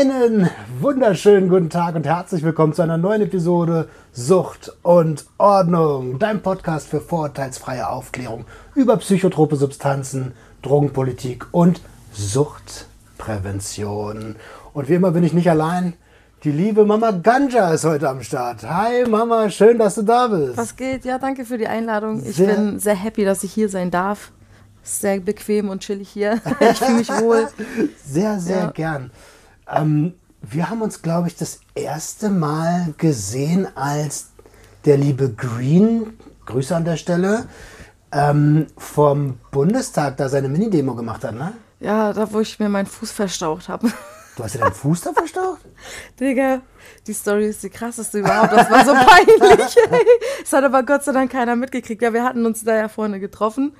Einen wunderschönen guten Tag und herzlich willkommen zu einer neuen Episode Sucht und Ordnung, dein Podcast für vorurteilsfreie Aufklärung über psychotrope Substanzen, Drogenpolitik und Suchtprävention. Und wie immer bin ich nicht allein. Die liebe Mama Ganja ist heute am Start. Hi Mama, schön, dass du da bist. Was geht? Ja, danke für die Einladung. Ich Sehr- bin sehr happy, dass ich hier sein darf. Sehr bequem und chillig hier. Ich fühle mich wohl. Sehr, sehr Ja. gern. Ähm, wir haben uns, glaube ich, das erste Mal gesehen, als der liebe Green, Grüße an der Stelle, ähm, vom Bundestag da seine Mini-Demo gemacht hat, ne? Ja, da wo ich mir meinen Fuß verstaucht habe. Du hast dir deinen Fuß da verstaucht? Digga, die Story ist die krasseste überhaupt. Das war so peinlich. Es hat aber Gott sei Dank keiner mitgekriegt. Ja, wir hatten uns da ja vorne getroffen.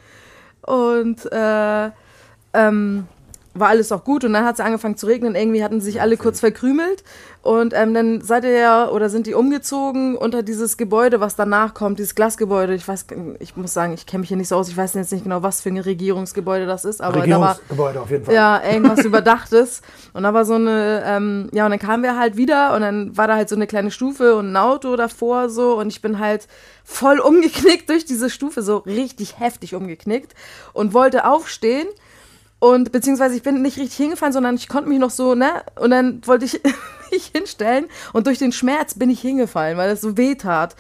Und äh, ähm, war alles auch gut. Und dann hat es angefangen zu regnen. Irgendwie hatten sich alle kurz verkrümelt. Und ähm, dann seid ihr ja oder sind die umgezogen unter dieses Gebäude, was danach kommt, dieses Glasgebäude. Ich weiß, ich muss sagen, ich kenne mich hier nicht so aus. Ich weiß jetzt nicht genau, was für ein Regierungsgebäude das ist. Aber da war, Regierungsgebäude auf jeden Fall. ja, irgendwas Überdachtes. Und da war so eine, ähm, ja, und dann kamen wir halt wieder und dann war da halt so eine kleine Stufe und ein Auto davor so und ich bin halt voll umgeknickt durch diese Stufe, so richtig heftig umgeknickt und wollte aufstehen. Und beziehungsweise ich bin nicht richtig hingefallen, sondern ich konnte mich noch so, ne? Und dann wollte ich mich hinstellen und durch den Schmerz bin ich hingefallen, weil es so weh tat.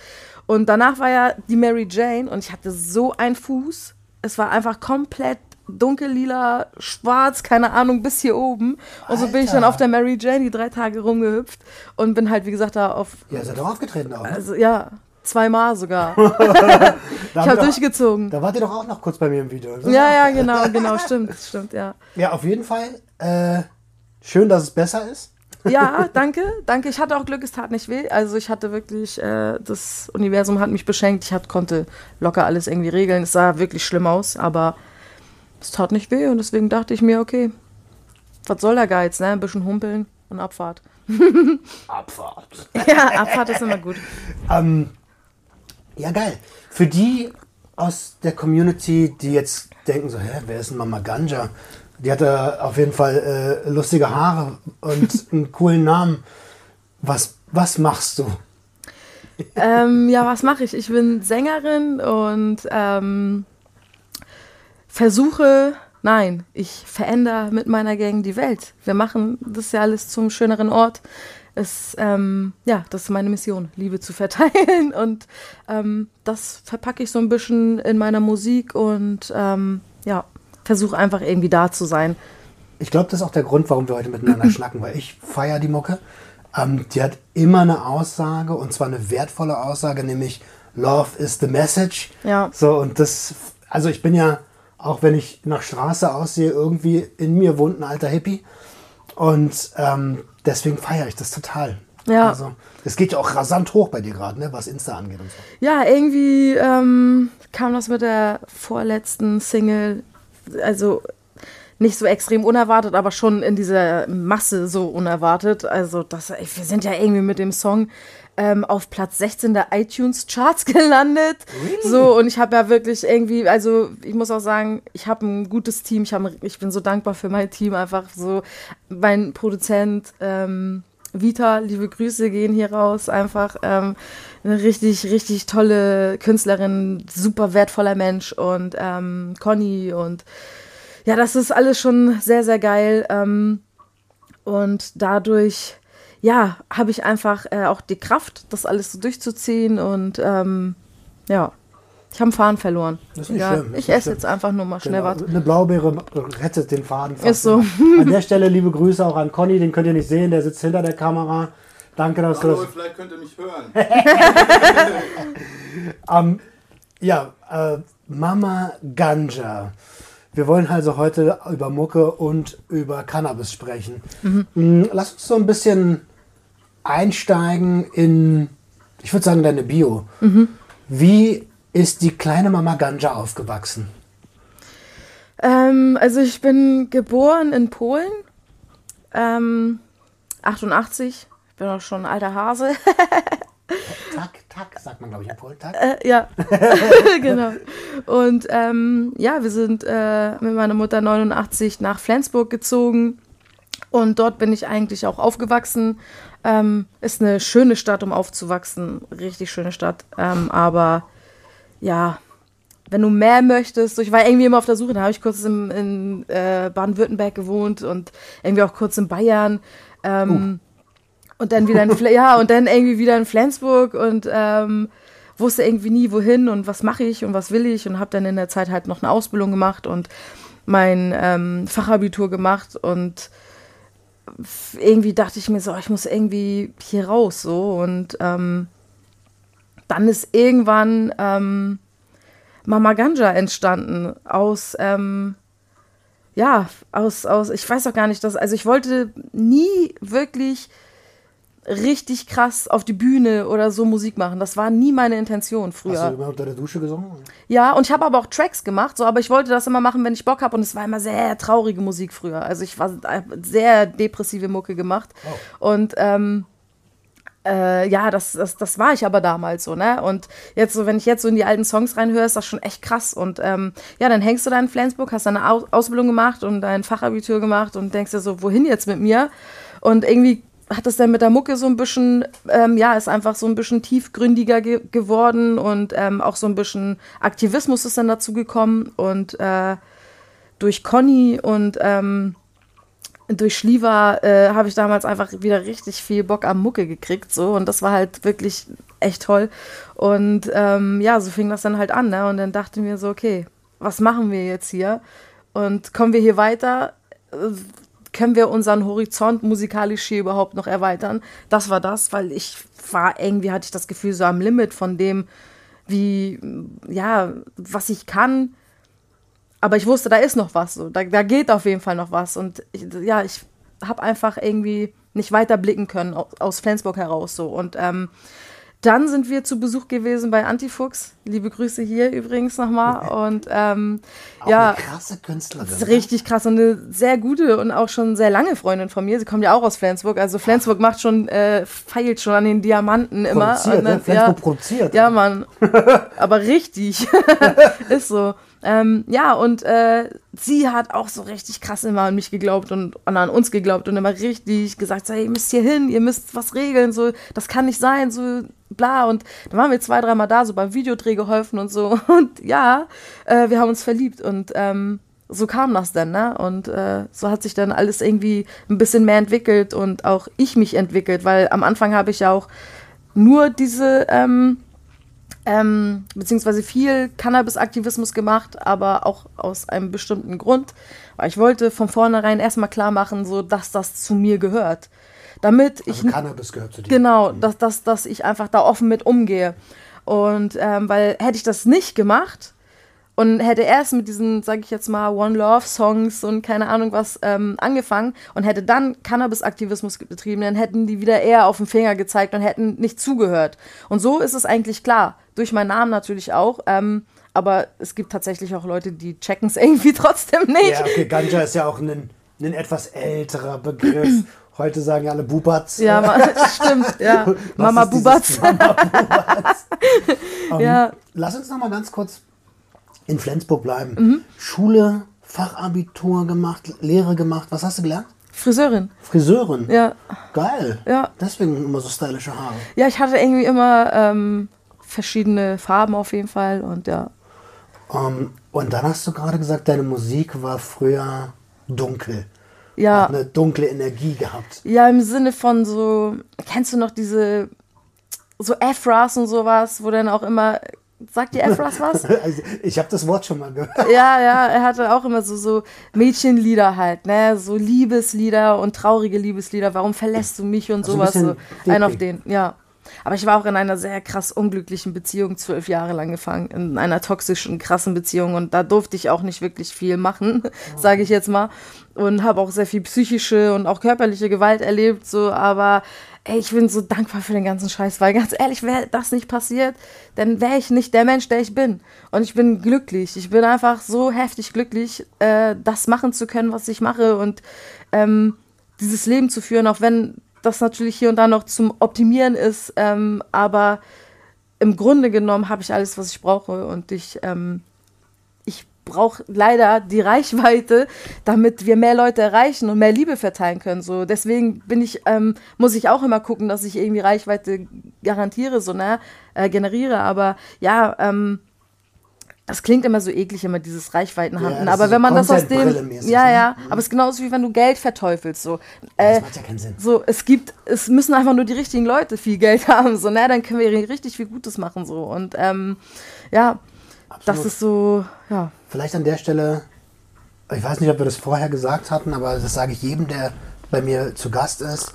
Und danach war ja die Mary Jane und ich hatte so einen Fuß. Es war einfach komplett dunkellila, schwarz, keine Ahnung, bis hier oben. Und so bin ich dann auf der Mary Jane die drei Tage rumgehüpft und bin halt, wie gesagt, da auf, Ja, seid doch aufgetreten auch. Ne? also ja, zweimal sogar. Ich habe durchgezogen. Da wart ihr doch auch noch kurz bei mir im Video. Ja, ja, genau, genau, stimmt, stimmt, ja. Ja, auf jeden Fall. Äh, schön, dass es besser ist. Ja, danke, danke. Ich hatte auch Glück, es tat nicht weh. Also ich hatte wirklich, äh, das Universum hat mich beschenkt. Ich hat, konnte locker alles irgendwie regeln. Es sah wirklich schlimm aus, aber es tat nicht weh und deswegen dachte ich mir, okay, was soll der Geiz, ne? Ein bisschen humpeln und Abfahrt. Abfahrt. Ja, Abfahrt ist immer gut. Ähm, ja, geil. Für die aus der Community, die jetzt denken so, hä, wer ist denn Mama Ganja? Die hatte auf jeden Fall äh, lustige Haare und einen coolen Namen. Was, was machst du? ähm, ja, was mache ich? Ich bin Sängerin und ähm, versuche, nein, ich verändere mit meiner Gang die Welt. Wir machen das ja alles zum schöneren Ort. Es, ähm, ja, das ist meine Mission, Liebe zu verteilen und ähm, das verpacke ich so ein bisschen in meiner Musik und ähm, ja, versuche einfach irgendwie da zu sein. Ich glaube, das ist auch der Grund, warum wir heute miteinander schnacken, weil ich feiere die Mucke. Ähm, die hat immer eine Aussage und zwar eine wertvolle Aussage, nämlich Love is the message. Ja. So, und das, also ich bin ja, auch wenn ich nach Straße aussehe, irgendwie in mir wohnt ein alter Hippie. Und ähm, deswegen feiere ich das total. Ja. Also, es geht ja auch rasant hoch bei dir gerade, ne, was Insta angeht und so. Ja, irgendwie ähm, kam das mit der vorletzten Single, also nicht so extrem unerwartet, aber schon in dieser Masse so unerwartet. Also das, wir sind ja irgendwie mit dem Song ähm, auf Platz 16 der iTunes-Charts gelandet. So, und ich habe ja wirklich irgendwie, also ich muss auch sagen, ich habe ein gutes Team. Ich, hab, ich bin so dankbar für mein Team. Einfach so, mein Produzent, ähm, Vita, liebe Grüße gehen hier raus. Einfach ähm, eine richtig, richtig tolle Künstlerin, super wertvoller Mensch und ähm, Conny und ja, das ist alles schon sehr, sehr geil. Ähm, und dadurch, ja, habe ich einfach äh, auch die Kraft, das alles so durchzuziehen und ähm, ja. Ich habe einen Faden verloren. Das ist schlimm, Ich esse schlimm. jetzt einfach nur mal schnell Genau. was. Eine Blaubeere rettet den Faden fast. Ist so. immer. An der Stelle liebe Grüße auch an Conny, den könnt ihr nicht sehen, der sitzt hinter der Kamera. Danke, dass du Hallo, das. vielleicht könnt ihr mich hören. Ähm, ja, äh, Mama Ganja. Wir wollen also heute über Mucke und über Cannabis sprechen. Mm, Lass uns so ein bisschen einsteigen in, ich würde sagen, deine Bio. Wie ist die kleine Mama Ganja aufgewachsen? Ähm, also ich bin geboren in Polen, ähm, 88. Ich bin auch schon ein alter Hase. Tak, tak, sagt man, glaube ich, in Polen. Tak. Äh, ja, genau. Und ähm, ja, wir sind äh, mit meiner Mutter 89 nach Flensburg gezogen. Und dort bin ich eigentlich auch aufgewachsen. Ähm, ist eine schöne Stadt, um aufzuwachsen. Richtig schöne Stadt. Ähm, aber ja, wenn du mehr möchtest, so, ich war irgendwie immer auf der Suche, da habe ich kurz im, in äh, Baden-Württemberg gewohnt und irgendwie auch kurz in Bayern. Ähm, uh. Und dann wieder in, ja, und dann irgendwie wieder in Flensburg und ähm, wusste irgendwie nie, wohin und was mache ich und was will ich und habe dann in der Zeit halt noch eine Ausbildung gemacht und mein ähm, Fachabitur gemacht und irgendwie dachte ich mir so, ich muss irgendwie hier raus so. Und ähm, dann ist irgendwann ähm, Mama Ganja entstanden aus ähm, ja aus aus ich weiß auch gar nicht dass also ich wollte nie wirklich richtig krass auf die Bühne oder so Musik machen. Das war nie meine Intention früher. Hast du immer unter der Dusche gesungen? Ja, und ich habe aber auch Tracks gemacht, so, aber ich wollte das immer machen, wenn ich Bock habe. Und es war immer sehr traurige Musik früher. Also ich war sehr depressive Mucke gemacht. Oh. Und ähm, äh, ja, das, das, das war ich aber damals so, ne? Und jetzt so, wenn ich jetzt so in die alten Songs reinhöre, ist das schon echt krass. Und ähm, ja, dann hängst du da in Flensburg, hast deine Ausbildung gemacht und dein Fachabitur gemacht und denkst dir so, wohin jetzt mit mir? Und irgendwie hat es dann mit der Mucke so ein bisschen, ähm, ja, ist einfach so ein bisschen tiefgründiger ge geworden und ähm, auch so ein bisschen Aktivismus ist dann dazu gekommen und äh, durch Conny und ähm, durch Schlieva äh, habe ich damals einfach wieder richtig viel Bock am Mucke gekriegt so und das war halt wirklich echt toll und ähm, ja, so fing das dann halt an ne? und dann dachte mir so, okay, was machen wir jetzt hier und kommen wir hier weiter? Können wir unseren Horizont musikalisch hier überhaupt noch erweitern? Das war das, weil ich war irgendwie, hatte ich das Gefühl, so am Limit von dem, wie, ja, was ich kann. Aber ich wusste, da ist noch was, so. da, da geht auf jeden Fall noch was. Und ich, ja, ich habe einfach irgendwie nicht weiter blicken können aus, Flensburg heraus, so. Und ähm, dann sind wir zu Besuch gewesen bei Antifuchs. Liebe Grüße hier übrigens nochmal. Und ähm, auch ja, eine krasse Künstlerin. Ne? Richtig krass und eine sehr gute und auch schon sehr lange Freundin von mir. Sie kommt ja auch aus Flensburg. Also Flensburg Ach. macht schon, äh, feilt schon an den Diamanten immer. Produziert, und dann, ne? Flensburg ja, produziert. Ja, Mann. Aber richtig. Ist so. Ähm, ja, und äh, sie hat auch so richtig krass immer an mich geglaubt und, und an uns geglaubt und immer richtig gesagt, so, hey, ihr müsst hier hin, ihr müsst was regeln, so, das kann nicht sein, so, bla. Und dann waren wir zwei, dreimal da, so beim Videodreh geholfen und so. Und ja, äh, wir haben uns verliebt und ähm, so kam das dann, ne? Und äh, so hat sich dann alles irgendwie ein bisschen mehr entwickelt und auch ich mich entwickelt, weil am Anfang habe ich ja auch nur diese ähm, ähm, beziehungsweise viel Cannabis-Aktivismus gemacht, aber auch aus einem bestimmten Grund. Weil ich wollte von vornherein erstmal klar machen, so dass das zu mir gehört. Damit also ich. Cannabis gehört zu dir. Genau, dass, dass, dass ich einfach da offen mit umgehe. Und ähm, weil hätte ich das nicht gemacht, und hätte erst mit diesen, sage ich jetzt mal, One Love Songs und keine Ahnung was ähm, angefangen und hätte dann Cannabis-Aktivismus betrieben, dann hätten die wieder eher auf den Finger gezeigt und hätten nicht zugehört. Und so ist es eigentlich klar. Durch meinen Namen natürlich auch. Ähm, aber es gibt tatsächlich auch Leute, die checken es irgendwie trotzdem nicht. Ja, okay, Ganja ist ja auch ein, ein etwas älterer Begriff. Heute sagen alle Bubatz. Ja, ma, stimmt. Ja. Mama Bubatz. Mama Bubatz. um, ja. Lass uns noch mal ganz kurz in Flensburg bleiben. Mhm. Schule, Fachabitur gemacht, Lehre gemacht. Was hast du gelernt? Friseurin. Friseurin? Ja. Geil. Ja. Deswegen immer so stylische Haare. Ja, ich hatte irgendwie immer ähm, verschiedene Farben auf jeden Fall und ja. Um, ähm, und dann hast du gerade gesagt, deine Musik war früher dunkel. Ja. Hat eine dunkle Energie gehabt. Ja, im Sinne von so, kennst du noch diese so Afras und sowas, wo dann auch immer Sagt dir Efras was? Also, ich habe das Wort schon mal gehört. Ja, ja, er hatte auch immer so, so Mädchenlieder halt, ne? So Liebeslieder und traurige Liebeslieder. Warum verlässt du mich und also sowas? Ein so ein auf den, ja. Aber ich war auch in einer sehr krass unglücklichen Beziehung zwölf Jahre lang gefangen, in einer toxischen, krassen Beziehung und da durfte ich auch nicht wirklich viel machen, sage ich jetzt mal. Und habe auch sehr viel psychische und auch körperliche Gewalt erlebt, so, aber ey, ich bin so dankbar für den ganzen Scheiß, weil ganz ehrlich, wäre das nicht passiert, dann wäre ich nicht der Mensch, der ich bin. Und ich bin glücklich. Ich bin einfach so heftig glücklich, äh, das machen zu können, was ich mache und ähm, dieses Leben zu führen, auch wenn das natürlich hier und da noch zum Optimieren ist. Ähm, aber im Grunde genommen habe ich alles, was ich brauche und ich, ähm, ich brauche leider die Reichweite, damit wir mehr Leute erreichen und mehr Liebe verteilen können. So, deswegen bin ich, ähm, muss ich auch immer gucken, dass ich irgendwie Reichweite garantiere, so, ne, äh, generiere. Aber ja, ähm, das klingt immer so eklig, immer dieses Reichweitenhanden. Ja, aber wenn man das aus dem. Ja, ja. Ne? Aber es ist genauso wie wenn du Geld verteufelst. So. Äh, das macht ja keinen Sinn. So, es gibt, es müssen einfach nur die richtigen Leute viel Geld haben. So, ne, dann können wir richtig viel Gutes machen. So. Und ähm, ja, Absolut. das ist so, ja. Vielleicht an der Stelle, ich weiß nicht, ob wir das vorher gesagt hatten, aber das sage ich jedem, der bei mir zu Gast ist.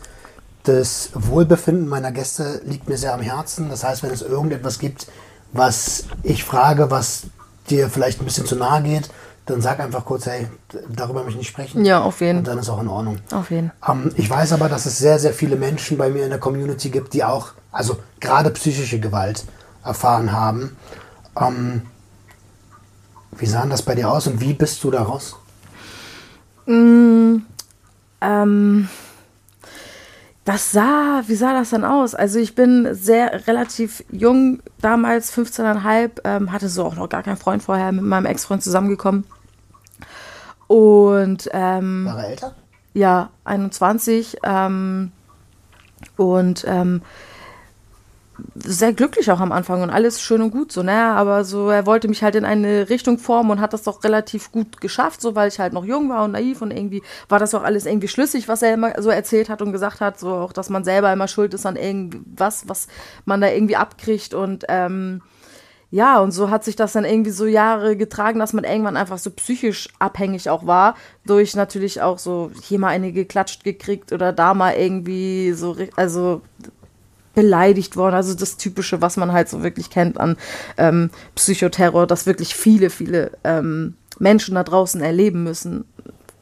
Das Wohlbefinden meiner Gäste liegt mir sehr am Herzen. Das heißt, wenn es irgendetwas gibt, was ich frage, was dir vielleicht ein bisschen zu nahe geht, dann sag einfach kurz, hey, darüber möchte ich nicht sprechen. Ja, auf jeden. Und dann ist auch in Ordnung. Auf jeden. Ähm, ich weiß aber, dass es sehr, sehr viele Menschen bei mir in der Community gibt, die auch, also gerade psychische Gewalt erfahren haben. Ähm, wie sah das bei dir aus und wie bist du daraus? Mm, ähm, das sah, wie sah das dann aus? Also ich bin sehr relativ jung, damals 15,5, ähm, hatte so auch noch gar keinen Freund vorher, mit meinem Ex-Freund zusammengekommen. Und ähm, war er älter? Ja, 21. Ähm, und ähm, sehr glücklich auch am Anfang und alles schön und gut so, ne? Aber so, er wollte mich halt in eine Richtung formen und hat das doch relativ gut geschafft, so weil ich halt noch jung war und naiv und irgendwie war das auch alles irgendwie schlüssig, was er immer so erzählt hat und gesagt hat, so auch, dass man selber immer schuld ist an irgendwas, was man da irgendwie abkriegt und ähm, ja, und so hat sich das dann irgendwie so Jahre getragen, dass man irgendwann einfach so psychisch abhängig auch war. Durch natürlich auch so hier mal eine geklatscht gekriegt oder da mal irgendwie so, also beleidigt worden. Also das Typische, was man halt so wirklich kennt an ähm, Psychoterror, das wirklich viele, viele ähm, Menschen da draußen erleben müssen.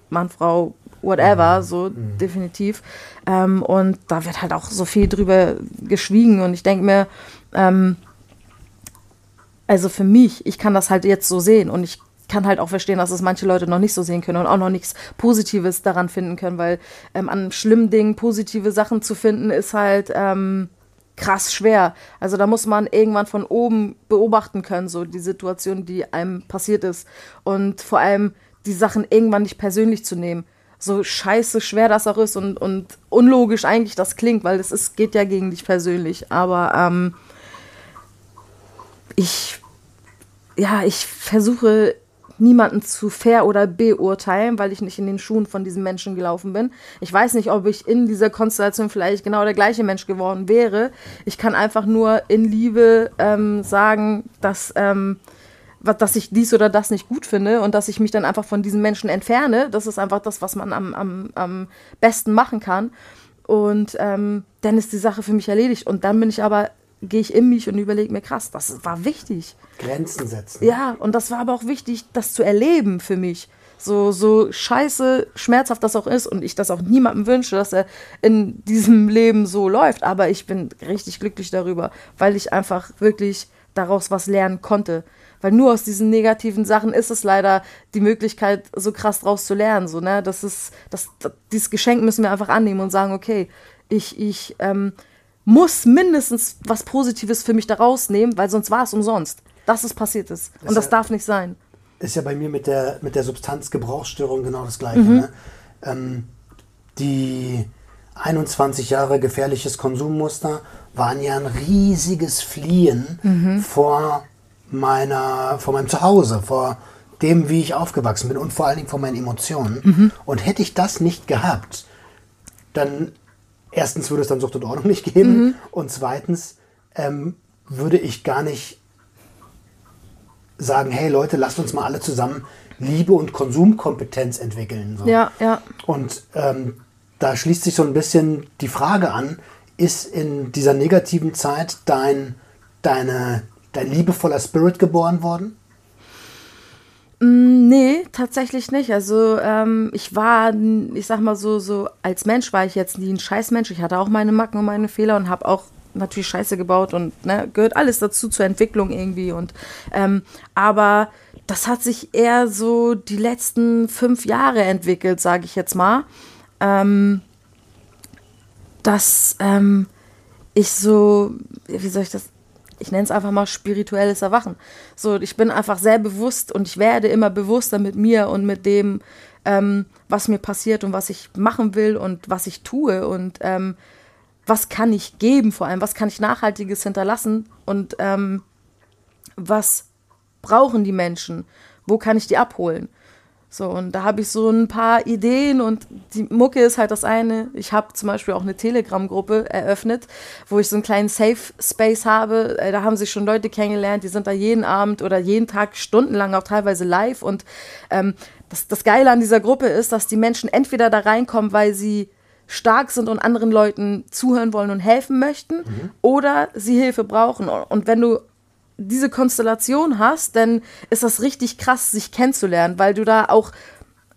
Mann, Frau, whatever, mhm. so mhm. definitiv. Ähm, und da wird halt auch so viel drüber geschwiegen. Und ich denke mir, ähm, also für mich, ich kann das halt jetzt so sehen und ich kann halt auch verstehen, dass es manche Leute noch nicht so sehen können und auch noch nichts Positives daran finden können, weil ähm, an schlimmen Dingen positive Sachen zu finden, ist halt ähm, krass schwer. Also da muss man irgendwann von oben beobachten können, so die Situation, die einem passiert ist. Und vor allem die Sachen irgendwann nicht persönlich zu nehmen. So scheiße schwer das auch ist und, und unlogisch eigentlich das klingt, weil es ist, geht ja gegen dich persönlich. Aber ähm, ich, ja, ich versuche niemanden zu fair oder beurteilen, weil ich nicht in den Schuhen von diesem Menschen gelaufen bin. Ich weiß nicht, ob ich in dieser Konstellation vielleicht genau der gleiche Mensch geworden wäre. Ich kann einfach nur in Liebe ähm, sagen, dass, ähm, dass ich dies oder das nicht gut finde und dass ich mich dann einfach von diesen Menschen entferne. Das ist einfach das, was man am, am, am besten machen kann. Und ähm, dann ist die Sache für mich erledigt. Und dann bin ich aber gehe ich in mich und überlege mir, krass, das war wichtig. Grenzen setzen. Ja, und das war aber auch wichtig, das zu erleben für mich. So, so scheiße, schmerzhaft das auch ist und ich das auch niemandem wünsche, dass er in diesem Leben so läuft. Aber ich bin richtig glücklich darüber, weil ich einfach wirklich daraus was lernen konnte. Weil nur aus diesen negativen Sachen ist es leider die Möglichkeit, so krass draus zu lernen. So, ne? das ist, das, das, dieses Geschenk müssen wir einfach annehmen und sagen, okay, ich, ich, ähm, muss mindestens was Positives für mich da rausnehmen, weil sonst war es umsonst, dass es passiert ist. Und das ja, darf nicht sein. Ist ja bei mir mit der, mit der Substanzgebrauchsstörung genau das Gleiche. Mhm. Ne? Ähm, die 21 Jahre gefährliches Konsummuster waren ja ein riesiges Fliehen mhm. vor, meiner, vor meinem Zuhause, vor dem, wie ich aufgewachsen bin und vor allen Dingen vor meinen Emotionen. Mhm. Und hätte ich das nicht gehabt, dann erstens würde es dann Sucht und Ordnung nicht geben mhm. und zweitens ähm, würde ich gar nicht sagen, hey Leute, lasst uns mal alle zusammen Liebe und Konsumkompetenz entwickeln. So. Ja, ja. Und ähm, da schließt sich so ein bisschen die Frage an, ist in dieser negativen Zeit dein, deine, dein liebevoller Spirit geboren worden? Mm, nee, tatsächlich nicht. Also ähm, ich war, ich sag mal so, so als Mensch war ich jetzt nie ein Scheißmensch. Ich hatte auch meine Macken und meine Fehler und habe auch natürlich Scheiße gebaut und ne, gehört alles dazu zur Entwicklung irgendwie. Und ähm, aber das hat sich eher so die letzten fünf Jahre entwickelt, sage ich jetzt mal. Ähm, dass ähm, ich so, wie soll ich das? Ich nenne es einfach mal spirituelles Erwachen. So, ich bin einfach sehr bewusst und ich werde immer bewusster mit mir und mit dem, ähm, was mir passiert und was ich machen will und was ich tue und ähm, was kann ich geben vor allem, was kann ich Nachhaltiges hinterlassen und ähm, was brauchen die Menschen, wo kann ich die abholen. So, und da habe ich so ein paar Ideen und die Mucke ist halt das eine. Ich habe zum Beispiel auch eine Telegram-Gruppe eröffnet, wo ich so einen kleinen Safe Space habe. Äh, da haben sich schon Leute kennengelernt, die sind da jeden Abend oder jeden Tag stundenlang auch teilweise live. Und ähm, das, das Geile an dieser Gruppe ist, dass die Menschen entweder da reinkommen, weil sie stark sind und anderen Leuten zuhören wollen und helfen möchten mhm. oder sie Hilfe brauchen. Und wenn du diese Konstellation hast, dann ist das richtig krass, sich kennenzulernen, weil du da auch,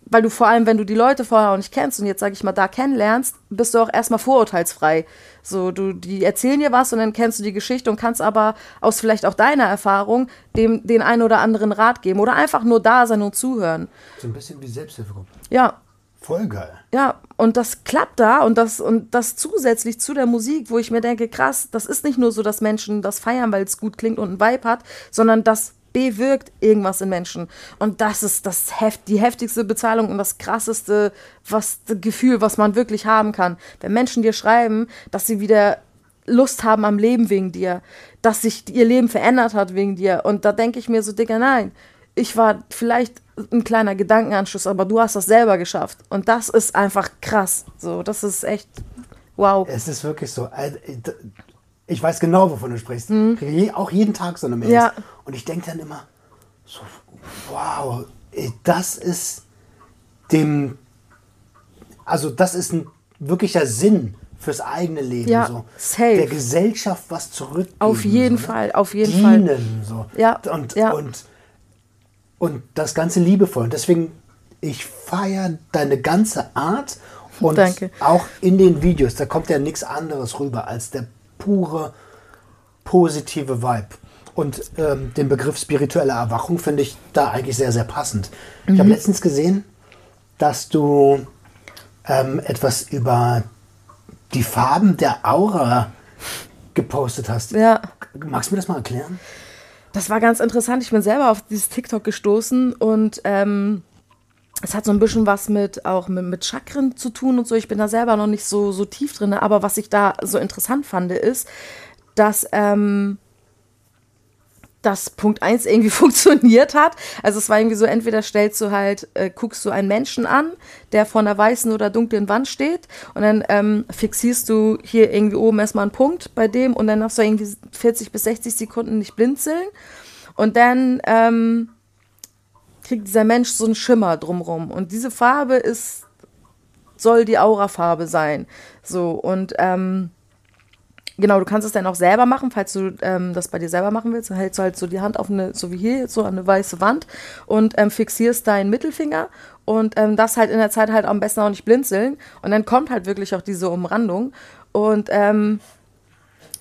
weil du vor allem, wenn du die Leute vorher auch nicht kennst und jetzt sage ich mal da kennenlernst, bist du auch erstmal vorurteilsfrei. So, du, die erzählen dir was und dann kennst du die Geschichte und kannst aber aus vielleicht auch deiner Erfahrung dem den einen oder anderen Rat geben oder einfach nur da sein und zuhören. So ein bisschen wie Selbsthilfegruppe. Ja, Voll geil. Ja, und das klappt da und das, und das zusätzlich zu der Musik, wo ich mir denke, krass, das ist nicht nur so, dass Menschen das feiern, weil es gut klingt und einen Vibe hat, sondern das bewirkt irgendwas in Menschen. Und das ist das Heft, die heftigste Bezahlung und das krasseste was, Gefühl, was man wirklich haben kann. Wenn Menschen dir schreiben, dass sie wieder Lust haben am Leben wegen dir, dass sich ihr Leben verändert hat wegen dir. Und da denke ich mir so, Digga, nein, ich war vielleicht ein kleiner Gedankenanschluss, aber du hast das selber geschafft. Und das ist einfach krass. So, das ist echt wow. Es ist wirklich so. Äh, ich weiß genau, wovon du sprichst. Mhm. Auch jeden Tag so eine Mail. Ja. Und ich denke dann immer, so, wow, das ist dem, also das ist ein wirklicher Sinn fürs eigene Leben. Ja, so. safe. Der Gesellschaft was zurückgeben. Auf jeden so, ne? Fall, auf jeden Dienen, Fall. So. Ja, und, ja. und und das Ganze liebevoll. Und deswegen, ich feiere deine ganze Art und Danke. auch in den Videos, da kommt ja nichts anderes rüber als der pure positive Vibe. Und ähm, den Begriff spirituelle Erwachung finde ich da eigentlich sehr, sehr passend. Mhm. Ich habe letztens gesehen, dass du ähm, etwas über die Farben der Aura gepostet hast. Ja. Magst du mir das mal erklären? Das war ganz interessant. Ich bin selber auf dieses TikTok gestoßen und ähm, es hat so ein bisschen was mit auch mit, mit Chakren zu tun und so. Ich bin da selber noch nicht so, so tief drin, aber was ich da so interessant fand, ist, dass ähm, dass Punkt 1 irgendwie funktioniert hat. Also es war irgendwie so, entweder stellst du halt, äh, guckst du einen Menschen an, der vor einer weißen oder dunklen Wand steht und dann ähm, fixierst du hier irgendwie oben erstmal einen Punkt bei dem und dann darfst du irgendwie 40 bis 60 Sekunden nicht blinzeln und dann ähm, kriegt dieser Mensch so einen Schimmer drumrum und diese Farbe ist, soll die Aurafarbe sein. So und ähm, Genau, du kannst es dann auch selber machen, falls du ähm, das bei dir selber machen willst. Dann hältst du halt so die Hand auf eine, so wie hier, so an eine weiße Wand und ähm, fixierst deinen Mittelfinger und ähm, das halt in der Zeit halt am besten auch nicht blinzeln. Und dann kommt halt wirklich auch diese Umrandung. Und ähm,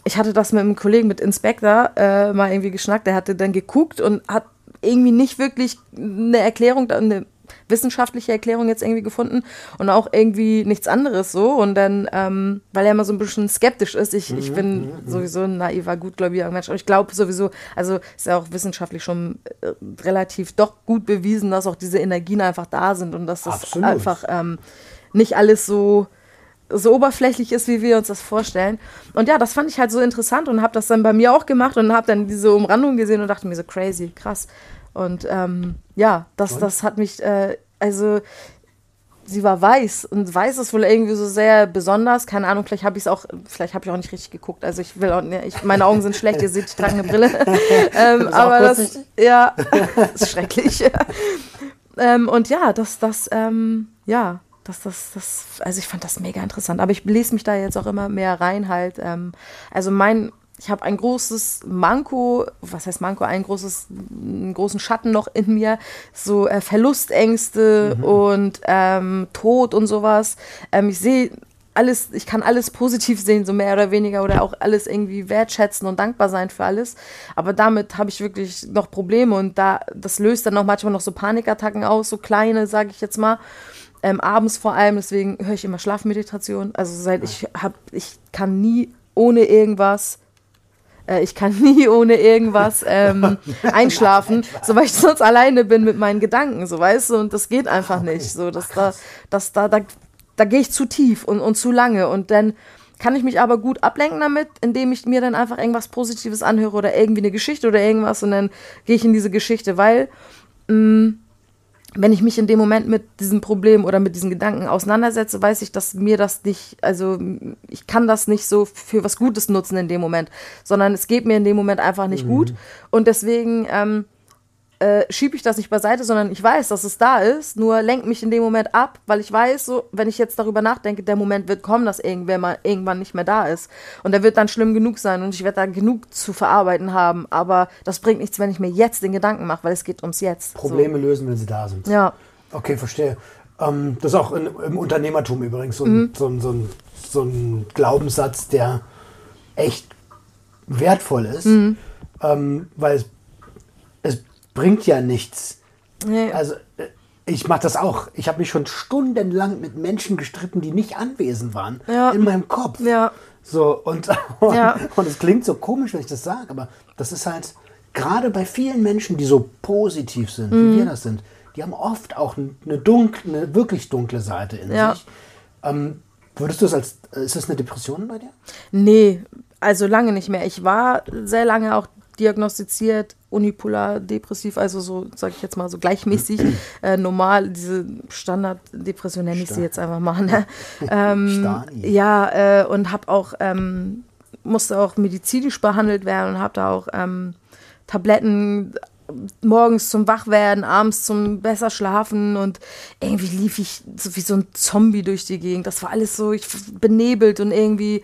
ich hatte das mit einem Kollegen, mit Inspector, äh, mal irgendwie geschnackt. Der hatte dann geguckt und hat irgendwie nicht wirklich eine Erklärung, eine wissenschaftliche Erklärung jetzt irgendwie gefunden und auch irgendwie nichts anderes so. Und dann, ähm, weil er immer so ein bisschen skeptisch ist, ich, ich bin mhm, mhm. sowieso ein naiver, gutgläubiger Mensch, aber ich glaube sowieso, also ist ja auch wissenschaftlich schon äh, relativ doch gut bewiesen, dass auch diese Energien einfach da sind und dass das Absolut. einfach ähm, nicht alles so so oberflächlich ist, wie wir uns das vorstellen. Und ja, das fand ich halt so interessant und habe das dann bei mir auch gemacht und habe dann diese Umrandung gesehen und dachte mir so crazy, krass. Und ähm, ja, das, das hat mich, äh, also sie war weiß und weiß ist wohl irgendwie so sehr besonders. Keine Ahnung, vielleicht habe ich es auch, vielleicht habe ich auch nicht richtig geguckt. Also ich will auch, ich, meine Augen sind schlecht, ihr seht, ich trage eine Brille. ähm, aber das, ja, ist schrecklich. ähm, und ja, das, das, ähm, ja, das, das, das, also ich fand das mega interessant. Aber ich lese mich da jetzt auch immer mehr rein halt. Ähm, also mein ich habe ein großes Manko, was heißt Manko, ein großes, einen großen Schatten noch in mir, so äh, Verlustängste mhm. und ähm, Tod und sowas. Ähm, ich sehe alles, ich kann alles positiv sehen, so mehr oder weniger, oder auch alles irgendwie wertschätzen und dankbar sein für alles. Aber damit habe ich wirklich noch Probleme und da, das löst dann auch manchmal noch so Panikattacken aus, so kleine, sage ich jetzt mal. Ähm, abends vor allem, deswegen höre ich immer Schlafmeditation. Also seit ich habe, ich kann nie ohne irgendwas Äh, ich kann nie ohne irgendwas ähm, einschlafen, so weil ich sonst alleine bin mit meinen Gedanken, so weißt du, und das geht einfach okay. nicht. So, dass da, dass da, da, da gehe ich zu tief und, und zu lange. Und dann kann ich mich aber gut ablenken damit, indem ich mir dann einfach irgendwas Positives anhöre oder irgendwie eine Geschichte oder irgendwas und dann gehe ich in diese Geschichte, weil mh, mm, wenn ich mich in dem Moment mit diesem Problem oder mit diesen Gedanken auseinandersetze, weiß ich, dass mir das nicht, also ich kann das nicht so für was Gutes nutzen in dem Moment, sondern es geht mir in dem Moment einfach nicht mhm. gut. Und deswegen ähm, äh, schiebe ich das nicht beiseite, sondern ich weiß, dass es da ist, nur lenkt mich in dem Moment ab, weil ich weiß, so, wenn ich jetzt darüber nachdenke, der Moment wird kommen, dass irgendwer mal irgendwann nicht mehr da ist. Und der wird dann schlimm genug sein und ich werde da genug zu verarbeiten haben. Aber das bringt nichts, wenn ich mir jetzt den Gedanken mache, weil es geht ums Jetzt. Probleme so. lösen, wenn sie da sind. Ja. Okay, verstehe. Ähm, das ist auch in, im Unternehmertum übrigens so ein, mhm. so, ein, so, ein, so ein Glaubenssatz, der echt wertvoll ist, mhm. ähm, weil es bringt ja nichts. Nee. Also äh, ich mache das auch. Ich habe mich schon stundenlang mit Menschen gestritten, die nicht anwesend waren. Ja. In meinem Kopf. Ja. So, und, und, ja. und es klingt so komisch, wenn ich das sage, aber das ist halt gerade bei vielen Menschen, die so positiv sind, mhm. wie wir das sind, die haben oft auch eine dunkle, eine wirklich dunkle Seite in ja. sich. Ähm, würdest du es als, ist das eine Depression bei dir? Nee, also lange nicht mehr. Ich war sehr lange auch diagnostiziert, unipolar depressiv, also so, sage ich jetzt mal, so gleichmäßig, äh, normal, diese Standarddepression nenne ich sie jetzt einfach mal. Ne? Ähm, ja, äh, und habe auch, ähm, musste auch medizinisch behandelt werden und habe da auch ähm, Tabletten morgens zum Wachwerden, abends zum besser schlafen und irgendwie lief ich so wie so ein Zombie durch die Gegend. Das war alles so ich, benebelt und irgendwie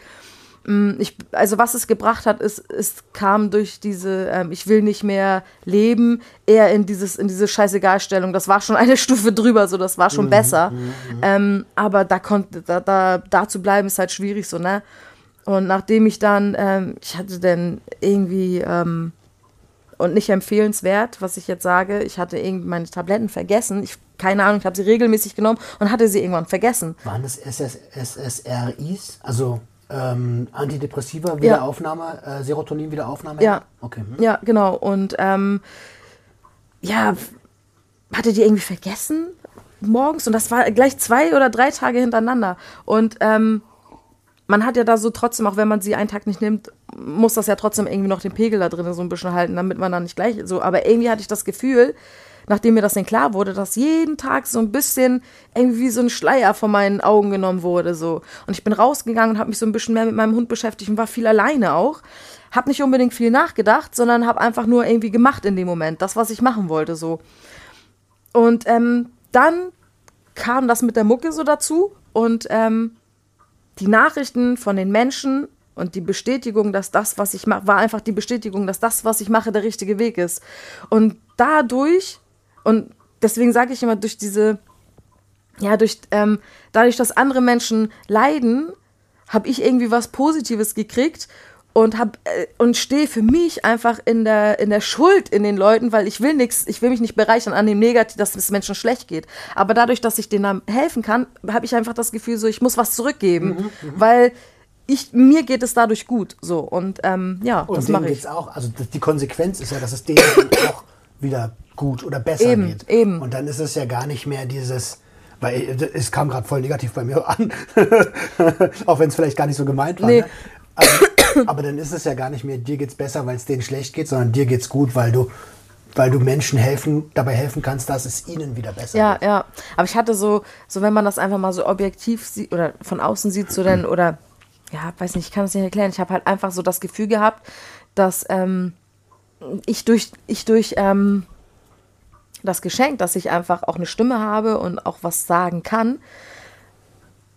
ich, also was es gebracht hat, ist, es kam durch diese, ähm, ich will nicht mehr leben, eher in dieses, in diese Scheißegalstellung. Das war schon eine Stufe drüber, so das war schon mhm, besser. Mhm, mhm. Ähm, aber da konnte, da, da, da zu bleiben, ist halt schwierig so, ne? Und nachdem ich dann, ähm, ich hatte dann irgendwie, ähm, und nicht empfehlenswert, was ich jetzt sage, ich hatte irgendwie meine Tabletten vergessen. Ich, keine Ahnung, ich habe sie regelmäßig genommen und hatte sie irgendwann vergessen. Waren das SS, SSRIs? Also ähm, Antidepressiva, Wiederaufnahme, ja. äh, Serotonin, Wiederaufnahme? Ja. Okay. Hm. Ja, genau. Und ähm, ja, hatte die irgendwie vergessen morgens und das war gleich zwei oder drei Tage hintereinander. Und ähm, man hat ja da so trotzdem, auch wenn man sie einen Tag nicht nimmt, muss das ja trotzdem irgendwie noch den Pegel da drin so ein bisschen halten, damit man dann nicht gleich so. Aber irgendwie hatte ich das Gefühl, nachdem mir das dann klar wurde, dass jeden Tag so ein bisschen irgendwie so ein Schleier von meinen Augen genommen wurde. So. Und ich bin rausgegangen und habe mich so ein bisschen mehr mit meinem Hund beschäftigt und war viel alleine auch. Hab nicht unbedingt viel nachgedacht, sondern habe einfach nur irgendwie gemacht in dem Moment, das, was ich machen wollte. so. Und ähm, dann kam das mit der Mucke so dazu und ähm, die Nachrichten von den Menschen und die Bestätigung, dass das, was ich mache, war einfach die Bestätigung, dass das, was ich mache, der richtige Weg ist. Und dadurch und deswegen sage ich immer, durch diese, ja, durch, ähm, dadurch, dass andere Menschen leiden, habe ich irgendwie was Positives gekriegt und hab äh, und stehe für mich einfach in der in der Schuld in den Leuten, weil ich will nichts, ich will mich nicht bereichern an dem Negativ, dass es Menschen schlecht geht. Aber dadurch, dass ich denen helfen kann, habe ich einfach das Gefühl, so ich muss was zurückgeben, mhm, mhm. weil ich, mir geht es dadurch gut, so und ähm, ja, und das mache ich. auch. Also die Konsequenz ist ja, dass es denen auch wieder gut oder besser eben, geht. Eben. Und dann ist es ja gar nicht mehr dieses, weil es kam gerade voll negativ bei mir an, auch wenn es vielleicht gar nicht so gemeint war. Nee. Ne? Aber, aber, dann ist es ja gar nicht mehr, dir geht's besser, weil es denen schlecht geht, sondern dir geht's gut, weil du weil du Menschen helfen, dabei helfen kannst, dass es ihnen wieder besser ja, geht. Ja, ja. Aber ich hatte so, so wenn man das einfach mal so objektiv sieht oder von außen sieht, so dann, oder ja, weiß nicht, ich kann es nicht erklären. Ich habe halt einfach so das Gefühl gehabt, dass ähm, ich durch, ich durch ähm, das Geschenk, dass ich einfach auch eine Stimme habe und auch was sagen kann,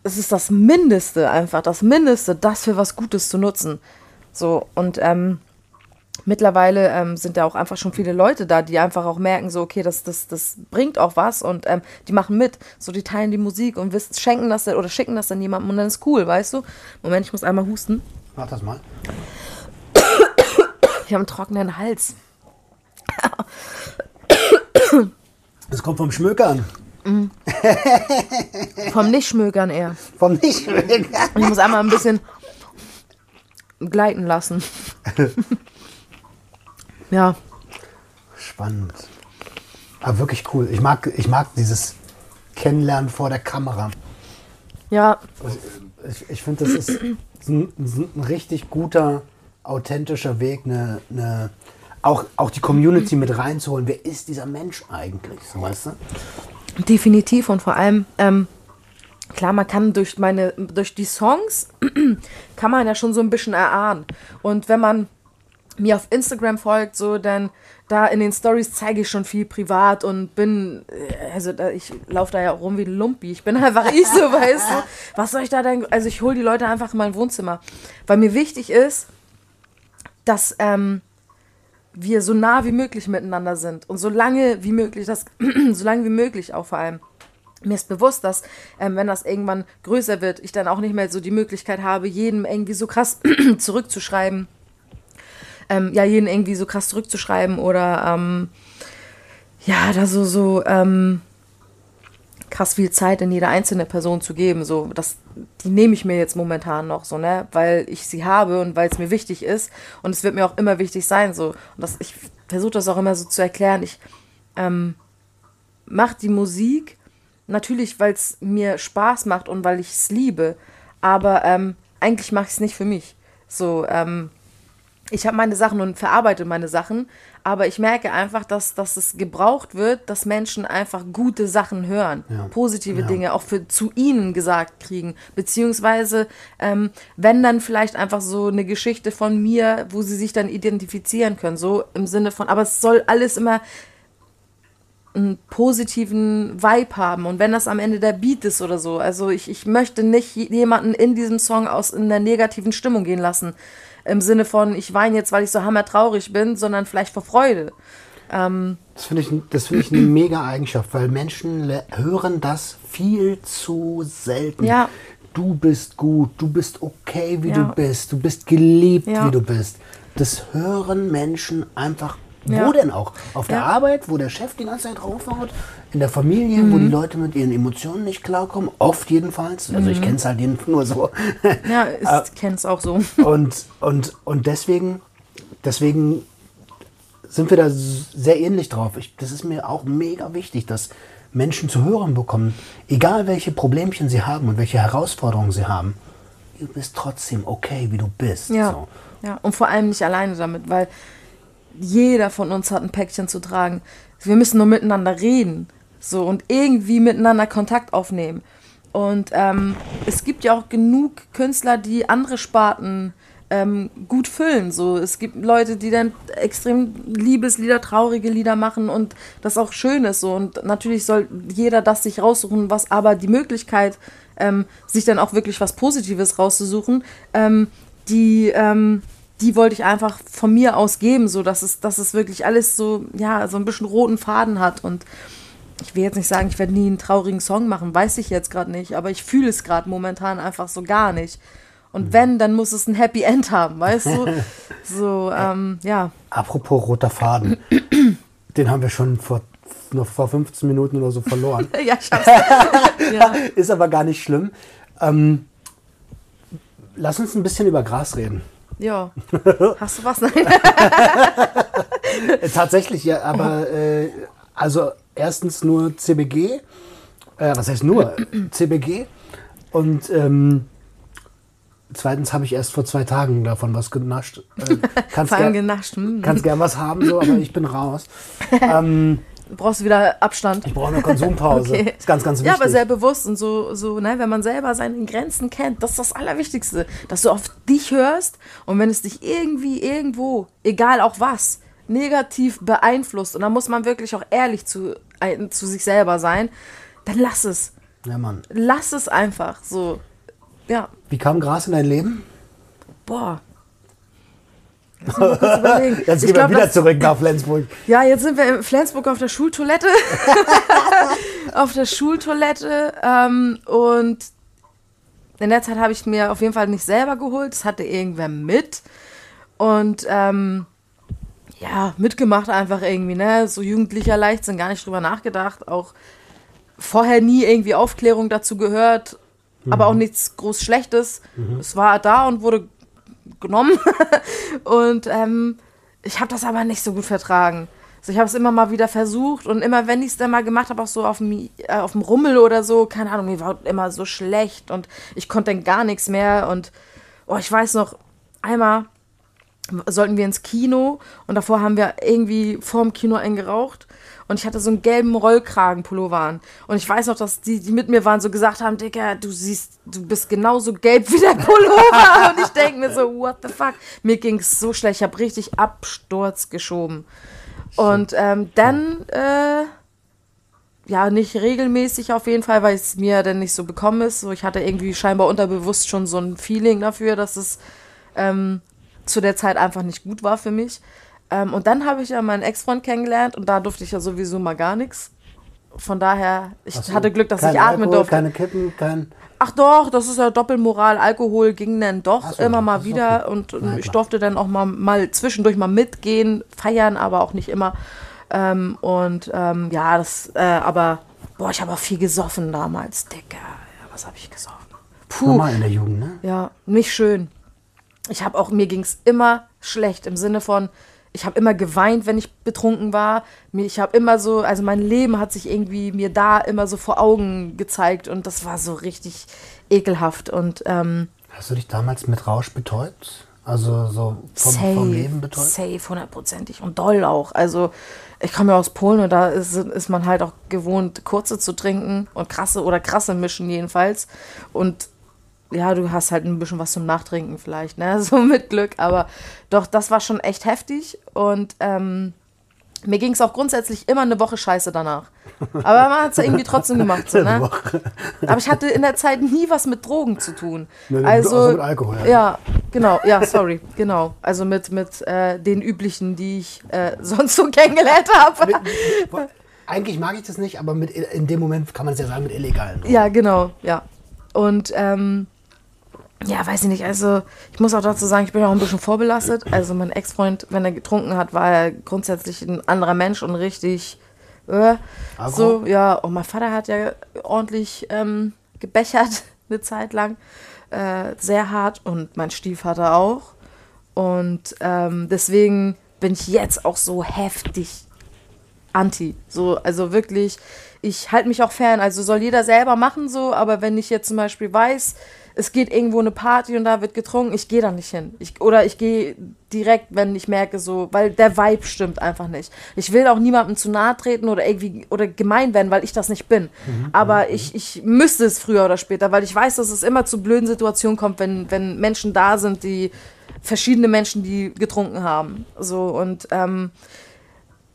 es ist das Mindeste einfach, das Mindeste, das für was Gutes zu nutzen. So, und ähm, mittlerweile ähm, sind da auch einfach schon viele Leute da, die einfach auch merken, so, okay, das, das, das bringt auch was und ähm, die machen mit. So, die teilen die Musik und wissen, schenken das oder schicken das dann jemandem und dann ist cool, weißt du? Moment, ich muss einmal husten. Mach das mal. Ich habe einen trockenen Hals. Das kommt vom Schmökern. Mm. vom Nichtschmökern eher. Vom Nichtschmökern. Ich muss einmal ein bisschen gleiten lassen. ja. Spannend. Aber wirklich cool. Ich mag, ich mag dieses Kennenlernen vor der Kamera. Ja. Ich, ich finde, das ist ein, ein, richtig guter, authentischer Weg, eine, eine, auch, auch die Community mit reinzuholen. Wer ist dieser Mensch eigentlich? So, weißt du? Definitiv und vor allem, ähm, klar, man kann durch meine, durch die Songs kann man ja schon so ein bisschen erahnen. Und wenn man mir auf Instagram folgt, so, dann da in den Stories zeige ich schon viel privat und bin, äh, also da, ich laufe da ja rum wie ein Lumpi. Ich bin einfach ich so, weißt du. Was soll ich da denn? Also ich hole die Leute einfach in mein Wohnzimmer. Weil mir wichtig ist, dass ähm, wir so nah wie möglich miteinander sind. Und so lange wie möglich, das, so lange wie möglich auch vor allem. Mir ist bewusst, dass, ähm, wenn das irgendwann größer wird, ich dann auch nicht mehr so die Möglichkeit habe, jedem irgendwie so krass zurückzuschreiben ähm, ja, jeden irgendwie so krass zurückzuschreiben oder ähm, ja, da so, so ähm, krass viel Zeit in jede einzelne Person zu geben. So, das, die nehme ich mir jetzt momentan noch so, ne, weil ich sie habe und weil es mir wichtig ist. Und es wird mir auch immer wichtig sein. So. Und das, ich versuche das auch immer so zu erklären. Ich ähm, mache die Musik natürlich, weil es mir Spaß macht und weil ich es liebe. Aber ähm, eigentlich mache ich es nicht für mich. So, ähm, ich habe meine Sachen und verarbeite meine Sachen, aber ich merke einfach, dass, dass es gebraucht wird, dass Menschen einfach gute Sachen hören, ja. positive ja. Dinge auch für zu ihnen gesagt kriegen, beziehungsweise ähm, wenn dann vielleicht einfach so eine Geschichte von mir, wo sie sich dann identifizieren können, so im Sinne von, aber es soll alles immer einen positiven Vibe haben und wenn das am Ende der Beat ist oder so, also ich, ich möchte nicht jemanden in diesem Song aus in der negativen Stimmung gehen lassen im Sinne von, ich weine jetzt, weil ich so hammertraurig bin, sondern vielleicht vor Freude. Ähm, das finde ich, find ich eine mega Eigenschaft, weil Menschen hören das viel zu selten. Ja. Du bist gut, du bist okay, wie ja. du bist, du bist geliebt, ja. wie du bist. Das hören Menschen einfach ja. Wo denn auch? Auf der ja. Arbeit, wo der Chef die ganze Zeit draufhaut, in der Familie, mhm. wo die Leute mit ihren Emotionen nicht klarkommen, oft jedenfalls. Also ich mhm. kenne es halt nur so. Ja, ich äh, kenne es auch so. Und, und, und deswegen, deswegen sind wir da sehr ähnlich drauf. Ich, das ist mir auch mega wichtig, dass Menschen zu hören bekommen, egal welche Problemchen sie haben und welche Herausforderungen sie haben, du bist trotzdem okay, wie du bist. Ja, so. ja. und vor allem nicht alleine damit, weil jeder von uns hat ein Päckchen zu tragen. Wir müssen nur miteinander reden. So und irgendwie miteinander Kontakt aufnehmen. Und ähm, es gibt ja auch genug Künstler, die andere Sparten ähm, gut füllen. So, es gibt Leute, die dann extrem Liebeslieder, traurige Lieder machen und das auch schön ist. So. Und natürlich soll jeder das sich raussuchen, was aber die Möglichkeit, ähm, sich dann auch wirklich was Positives rauszusuchen, ähm, die ähm, die wollte ich einfach von mir aus geben, so dass es, dass es wirklich alles so, ja, so ein bisschen roten Faden hat. Und ich will jetzt nicht sagen, ich werde nie einen traurigen Song machen, weiß ich jetzt gerade nicht, aber ich fühle es gerade momentan einfach so gar nicht. Und wenn, dann muss es ein Happy End haben, weißt du? So, ähm, ja. Apropos roter Faden, den haben wir schon vor, noch vor 15 Minuten oder so verloren. ja, schaff's. ja. Ist aber gar nicht schlimm. Ähm, lass uns ein bisschen über Gras reden. Ja. Hast du was? Nein. Tatsächlich, ja, aber äh, also erstens nur CBG. Äh, was heißt nur? CBG. Und ähm, zweitens habe ich erst vor zwei Tagen davon was genascht. Äh, kannst gern, genascht. Hm. Kannst gern was haben, so, aber ich bin raus. Ähm, brauchst du wieder Abstand. Ich brauche eine Konsumpause. okay. Das ist ganz, ganz wichtig. Ja, aber sehr bewusst und so, so ne, wenn man selber seine Grenzen kennt, das ist das Allerwichtigste, dass du auf dich hörst und wenn es dich irgendwie irgendwo, egal auch was, negativ beeinflusst und da muss man wirklich auch ehrlich zu, zu sich selber sein, dann lass es. Ja, Mann. Lass es einfach so. Ja. Wie kam Gras in dein Leben? Boah, Jetzt gehen wir wieder das, zurück nach Flensburg. Ja, jetzt sind wir in Flensburg auf der Schultoilette. auf der Schultoilette. Ähm, und in der Zeit habe ich mir auf jeden Fall nicht selber geholt. Das hatte irgendwer mit. Und ähm, ja, mitgemacht einfach irgendwie, ne? So jugendlicher Leichtsinn, gar nicht drüber nachgedacht. Auch vorher nie irgendwie Aufklärung dazu gehört, mhm. aber auch nichts groß Schlechtes. Mhm. Es war da und wurde genommen. und ähm, ich habe das aber nicht so gut vertragen. Also ich habe es immer mal wieder versucht und immer, wenn ich es dann mal gemacht habe, auch so auf dem, äh, Rummel oder so, keine Ahnung, mir war immer so schlecht und ich konnte dann gar nichts mehr. Und oh, ich weiß noch, einmal sollten wir ins Kino und davor haben wir irgendwie vorm Kino eingeraucht und ich hatte so einen gelben Rollkragenpullover an. Und ich weiß noch, dass die, die mit mir waren, so gesagt haben, Digga, du siehst, du bist genauso gelb wie der Pullover. und ich denke mir so, what the fuck? Mir ging es so schlecht, ich habe richtig Absturz geschoben. Und ähm, dann, äh, ja, nicht regelmäßig auf jeden Fall, weil es mir dann nicht so bekommen ist. So, ich hatte irgendwie scheinbar unterbewusst schon so ein Feeling dafür, dass es ähm, zu der Zeit einfach nicht gut war für mich. Ähm, und dann habe ich ja meinen Ex-Freund kennengelernt und da durfte ich ja sowieso mal gar nichts. Von daher, ich so, hatte Glück, dass ich atmen Alkohol, durfte. Keine Kippen, kein. Ach doch, das ist ja Doppelmoral. Alkohol ging dann doch so, immer mal wieder und Nein, ich durfte dann auch mal, mal zwischendurch mal mitgehen, feiern, aber auch nicht immer. Ähm, und ähm, ja, das, äh, aber boah, ich habe auch viel gesoffen damals, Dicker. Ja, was habe ich gesoffen? Puh. Normal in der Jugend, ne? Ja, nicht schön. Ich habe auch, mir ging es immer schlecht im Sinne von, ich habe immer geweint, wenn ich betrunken war. Ich habe immer so, also mein Leben hat sich irgendwie mir da immer so vor Augen gezeigt und das war so richtig ekelhaft. Und ähm, hast du dich damals mit Rausch betäubt? Also so vom, safe, vom Leben betäubt? Safe, hundertprozentig und doll auch. Also ich komme ja aus Polen und da ist, ist man halt auch gewohnt, kurze zu trinken und krasse oder krasse mischen jedenfalls. Und ja, du hast halt ein bisschen was zum Nachtrinken vielleicht, ne? So mit Glück. Aber doch, das war schon echt heftig. Und ähm, mir ging es auch grundsätzlich immer eine Woche scheiße danach. Aber man hat es ja irgendwie trotzdem gemacht. So, ne? Aber ich hatte in der Zeit nie was mit Drogen zu tun. Ne, also mit Alkohol. Ja. ja, genau. Ja, sorry. Genau. Also mit, mit äh, den üblichen, die ich äh, sonst so kennengelernt habe. Eigentlich mag ich das nicht, aber mit, in dem Moment kann man es ja sagen mit illegalen Drogen. Ja, genau. Ja. Und ähm, ja, weiß ich nicht. Also, ich muss auch dazu sagen, ich bin auch ein bisschen vorbelastet. Also, mein Ex-Freund, wenn er getrunken hat, war er grundsätzlich ein anderer Mensch und richtig. Äh, so, ja. Und mein Vater hat ja ordentlich ähm, gebechert eine Zeit lang. Äh, sehr hart. Und mein Stiefvater auch. Und ähm, deswegen bin ich jetzt auch so heftig anti. So, also wirklich, ich halte mich auch fern. Also soll jeder selber machen so, aber wenn ich jetzt zum Beispiel weiß, es geht irgendwo eine Party und da wird getrunken, ich gehe da nicht hin. Ich, oder ich gehe direkt, wenn ich merke, so, weil der Vibe stimmt einfach nicht. Ich will auch niemandem zu nahe treten oder irgendwie oder gemein werden, weil ich das nicht bin. Mhm, Aber mhm. ich, ich müsste es früher oder später, weil ich weiß, dass es immer zu blöden Situationen kommt, wenn, wenn Menschen da sind, die verschiedene Menschen, die getrunken haben. So und ähm,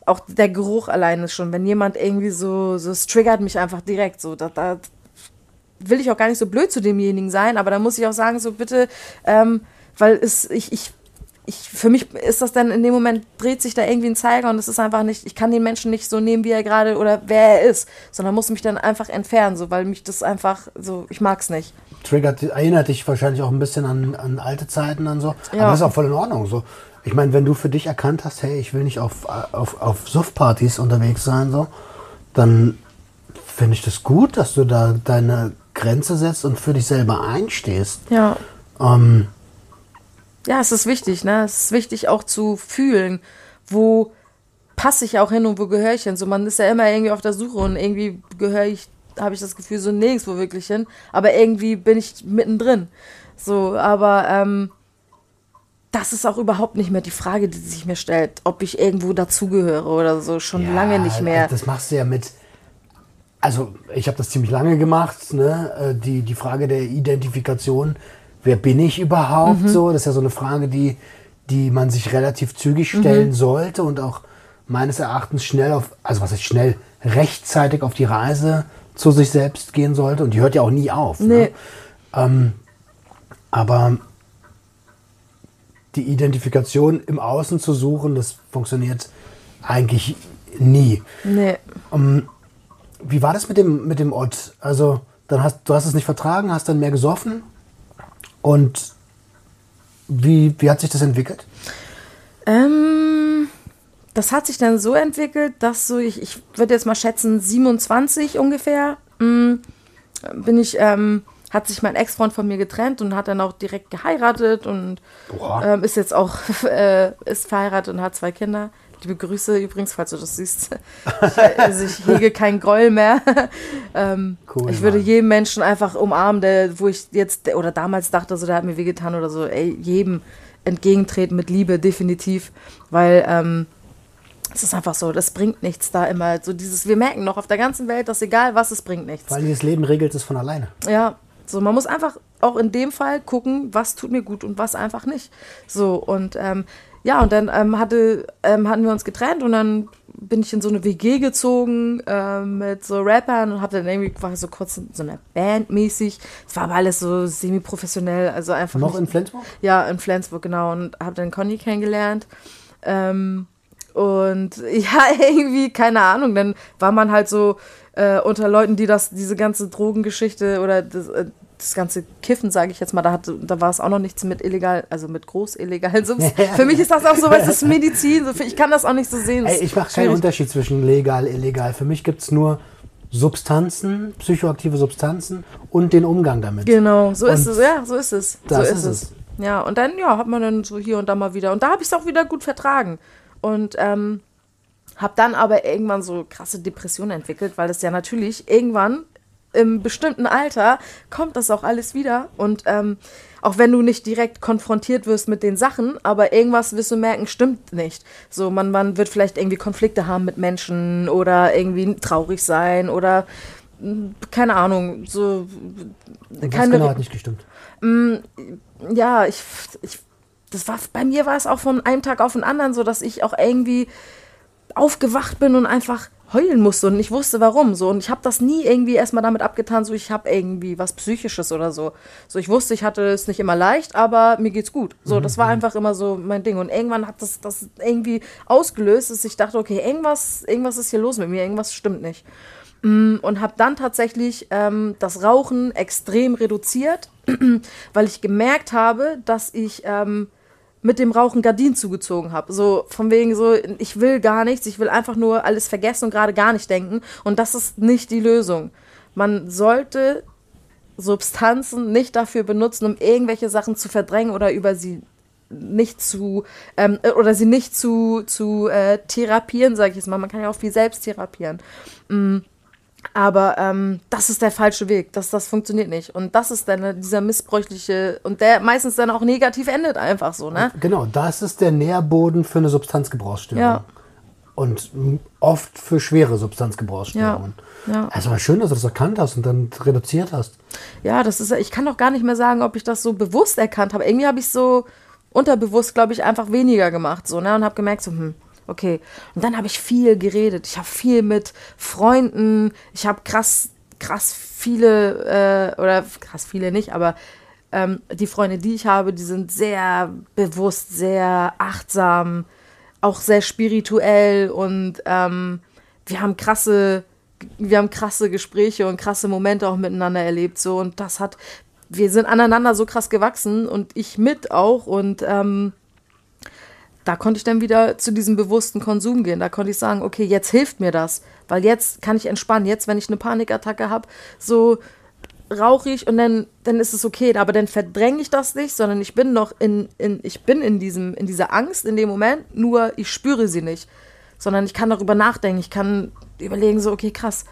auch der Geruch allein ist schon, wenn jemand irgendwie so, so es triggert mich einfach direkt so. Da, da, will ich auch gar nicht so blöd zu demjenigen sein, aber da muss ich auch sagen, so bitte, ähm, weil es, ich, ich, ich, für mich ist das dann in dem Moment, dreht sich da irgendwie ein Zeiger und es ist einfach nicht, ich kann den Menschen nicht so nehmen, wie er gerade oder wer er ist, sondern muss mich dann einfach entfernen, so, weil mich das einfach, so, ich mag's nicht. Triggert, erinnert dich wahrscheinlich auch ein bisschen an, an alte Zeiten und so, ja. aber das ist auch voll in Ordnung, so. Ich meine, wenn du für dich erkannt hast, hey, ich will nicht auf, auf, auf Suff-Partys unterwegs sein, so, dann finde ich das gut, dass du da deine Grenze setzt und für dich selber einstehst. Ja. Ähm, ja, es ist wichtig, ne? Es ist wichtig auch zu fühlen, wo passe ich auch hin und wo gehöre ich hin. So, man ist ja immer irgendwie auf der Suche und irgendwie gehöre ich, habe ich das Gefühl, so nirgendwo wirklich hin. Aber irgendwie bin ich mittendrin. So, aber ähm, das ist auch überhaupt nicht mehr die Frage, die sich mir stellt, ob ich irgendwo dazugehöre oder so. Schon ja, lange nicht mehr. Das machst du ja mit also ich habe das ziemlich lange gemacht, ne? Äh, die, die Frage der Identifikation, wer bin ich überhaupt mhm. so, das ist ja so eine Frage, die, die man sich relativ zügig stellen mhm. sollte und auch meines Erachtens schnell auf, also was ist schnell, rechtzeitig auf die Reise zu sich selbst gehen sollte und die hört ja auch nie auf. Ne? Nee. Ne? Ähm, aber die Identifikation im Außen zu suchen, das funktioniert eigentlich nie. Nee. Um, ähm, wie war das mit dem, mit dem Ott? Also, dann hast, du hast es nicht vertragen, hast dann mehr gesoffen. Und wie, wie hat sich das entwickelt? Ähm, das hat sich dann so entwickelt, dass so, ich, ich würde jetzt mal schätzen, 27 ungefähr, mh, mm, bin ich, ähm, hat sich mein Ex-Freund von mir getrennt und hat dann auch direkt geheiratet und ähm, ist jetzt auch äh, ist verheiratet und hat zwei Kinder. Liebe Grüße übrigens, falls du das siehst. Ich, also ich hege keinen Groll mehr. ähm, cool, ich würde Mann. jeden Menschen einfach umarmen, der, wo ich jetzt oder damals dachte, so der hat mir wehgetan oder so, ey, jedem entgegentreten mit Liebe, definitiv. Weil ähm, es ist einfach so, das bringt nichts da immer. So dieses, wir merken noch auf der ganzen Welt, dass egal was, es bringt nichts. Weil das Leben regelt es von alleine. Ja, so man muss einfach auch in dem Fall gucken, was tut mir gut und was einfach nicht. So und ähm, ja, und dann ähm, hatte, ähm, hatten wir uns getrennt und dann bin ich in so eine WG gezogen äh, mit so Rappern und habe dann irgendwie war so kurz in so einer Band mäßig. Es war aber alles so semi-professionell, also einfach. Noch nicht, in Flensburg? Ja, in Flensburg, genau. Und habe dann Conny kennengelernt. Ähm, und ja, irgendwie, keine Ahnung, dann war man halt so äh, unter Leuten, die das, diese ganze Drogengeschichte oder das, äh, das ganze Kiffen, sage ich jetzt mal, da, hat, da war es auch noch nichts mit illegal, also mit groß illegalen Subs. Für mich ist das auch so, es ist Medizin, so, ich kann das auch nicht so sehen. Ey, ich mache keinen Unterschied zwischen legal, illegal. Für mich gibt es nur Substanzen, psychoaktive Substanzen und den Umgang damit. Genau, so und ist es, ja, so ist es. Das so ist, ist es. es. Ja, und dann, ja, hat man dann so hier und da mal wieder. Und da habe ich es auch wieder gut vertragen. Und ähm, habe dann aber irgendwann so krasse Depressionen entwickelt, weil das ja natürlich irgendwann im bestimmten Alter kommt das auch alles wieder. Und ähm, auch wenn du nicht direkt konfrontiert wirst mit den Sachen, aber irgendwas wirst du merken, stimmt nicht. So, man, man wird vielleicht irgendwie Konflikte haben mit Menschen oder irgendwie traurig sein oder hm, keine Ahnung, so. Und keine, genau hat nicht gestimmt? Hm, ja, ich, ich das war, bei mir war es auch von einem Tag auf den anderen so, dass ich auch irgendwie aufgewacht bin und einfach heulen musste und ich wusste warum so. Und ich habe das nie irgendwie erstmal damit abgetan so ich habe irgendwie was psychisches oder so. So ich wusste ich hatte es nicht immer leicht aber mir geht's gut. So das war mhm. einfach immer so mein Ding. Und irgendwann hat das das irgendwie ausgelöst dass ich dachte okay irgendwas irgendwas ist hier los mit mir irgendwas stimmt nicht. Mm, und habe dann tatsächlich ähm, das Rauchen extrem reduziert weil ich gemerkt habe dass ich ähm, mit dem Rauchen Gardinen zugezogen habe. So von wegen so, ich will gar nichts, ich will einfach nur alles vergessen und gerade gar nicht denken. Und das ist nicht die Lösung. Man sollte Substanzen nicht dafür benutzen, um irgendwelche Sachen zu verdrängen oder über sie nicht zu ähm, oder sie nicht zu, zu äh, therapieren, sage ich jetzt mal. Man kann ja auch viel selbst therapieren. Mm. Aber ähm, das ist der falsche Weg. Das, das funktioniert nicht. Und das ist dann dieser missbräuchliche und der meistens dann auch negativ endet einfach so, ne? Genau, das ist der Nährboden für eine Substanzgebrauchsstörung. Ja. Und oft für schwere Substanzgebrauchsstörungen. Ja. ja. Also schön, dass du das erkannt hast und dann reduziert hast. Ja, das ist, ich kann doch gar nicht mehr sagen, ob ich das so bewusst erkannt habe. Irgendwie habe ich so unterbewusst, glaube ich, einfach weniger gemacht so, ne? Und habe gemerkt, so, hm, okay. Und dann habe ich viel geredet. Ich habe viel mit Freunden. Ich habe krass, krass viele, äh, oder krass viele nicht, aber ähm, die Freunde, die ich habe, die sind sehr bewusst, sehr achtsam, auch sehr spirituell und ähm, wir haben krasse, wir haben krasse Gespräche und krasse Momente auch miteinander erlebt. So und das hat, wir sind aneinander so krass gewachsen und ich mit auch und ähm, da konnte ich dann wieder zu diesem bewussten Konsum gehen. Da konnte ich sagen, okay, jetzt hilft mir das, weil jetzt kann ich entspannen. Jetzt, wenn ich eine Panikattacke habe, so rauche ich und dann, dann ist es okay. Aber dann verdränge ich das nicht, sondern ich bin noch in, in, ich bin in diesem, in dieser Angst in dem Moment, nur ich spüre sie nicht. Sondern ich kann darüber nachdenken, ich kann überlegen, so, okay, krass,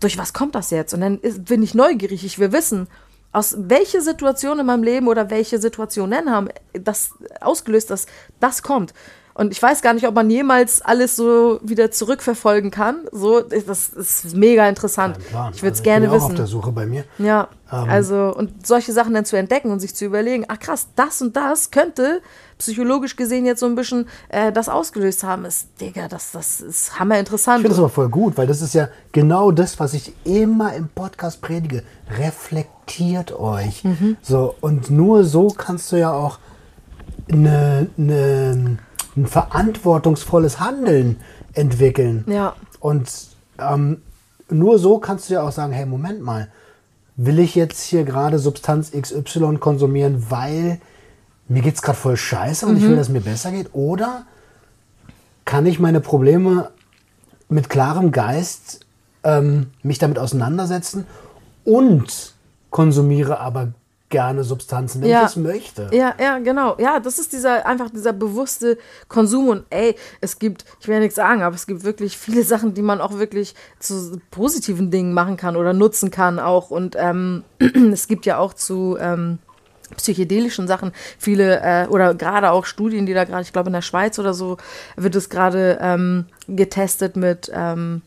durch was kommt das jetzt? Und dann ist, bin ich neugierig, ich will wissen, aus welche Situation in meinem Leben oder welche Situationen haben das ausgelöst, dass das kommt. Und ich weiß gar nicht, ob man jemals alles so wieder zurückverfolgen kann. So, das ist mega interessant. Ja, ich würde es also gerne ich bin wissen. Auch auf der Suche bei mir. Ja, ähm. also und solche Sachen dann zu entdecken und sich zu überlegen, ach krass, das und das könnte psychologisch gesehen jetzt so ein bisschen äh, das ausgelöst haben, ist, Digga, das, das ist hammer interessant. Ich finde das aber voll gut, weil das ist ja genau das, was ich immer im Podcast predige. Reflektiert euch. Mhm. So, und nur so kannst du ja auch eine, eine ein verantwortungsvolles Handeln entwickeln. Ja. Und ähm, nur so kannst du ja auch sagen, hey, Moment mal, will ich jetzt hier gerade Substanz XY konsumieren, weil mir geht es gerade voll scheiße und mhm. ich will, mhm. dass es mir besser geht? Oder kann ich meine Probleme mit klarem Geist ähm, mich damit auseinandersetzen und konsumiere aber gerne Substanzen, wenn Ja. ich es möchte. Ja, ja, genau. Ja, das ist dieser einfach dieser bewusste Konsum und ey, es gibt, ich will ja nichts sagen, aber es gibt wirklich viele Sachen, die man auch wirklich zu positiven Dingen machen kann oder nutzen kann auch. Und ähm, es gibt ja auch zu ähm, psychedelischen Sachen viele äh, oder gerade auch Studien, die da gerade, ich glaube in der Schweiz oder so, wird es gerade ähm, getestet mit ähm,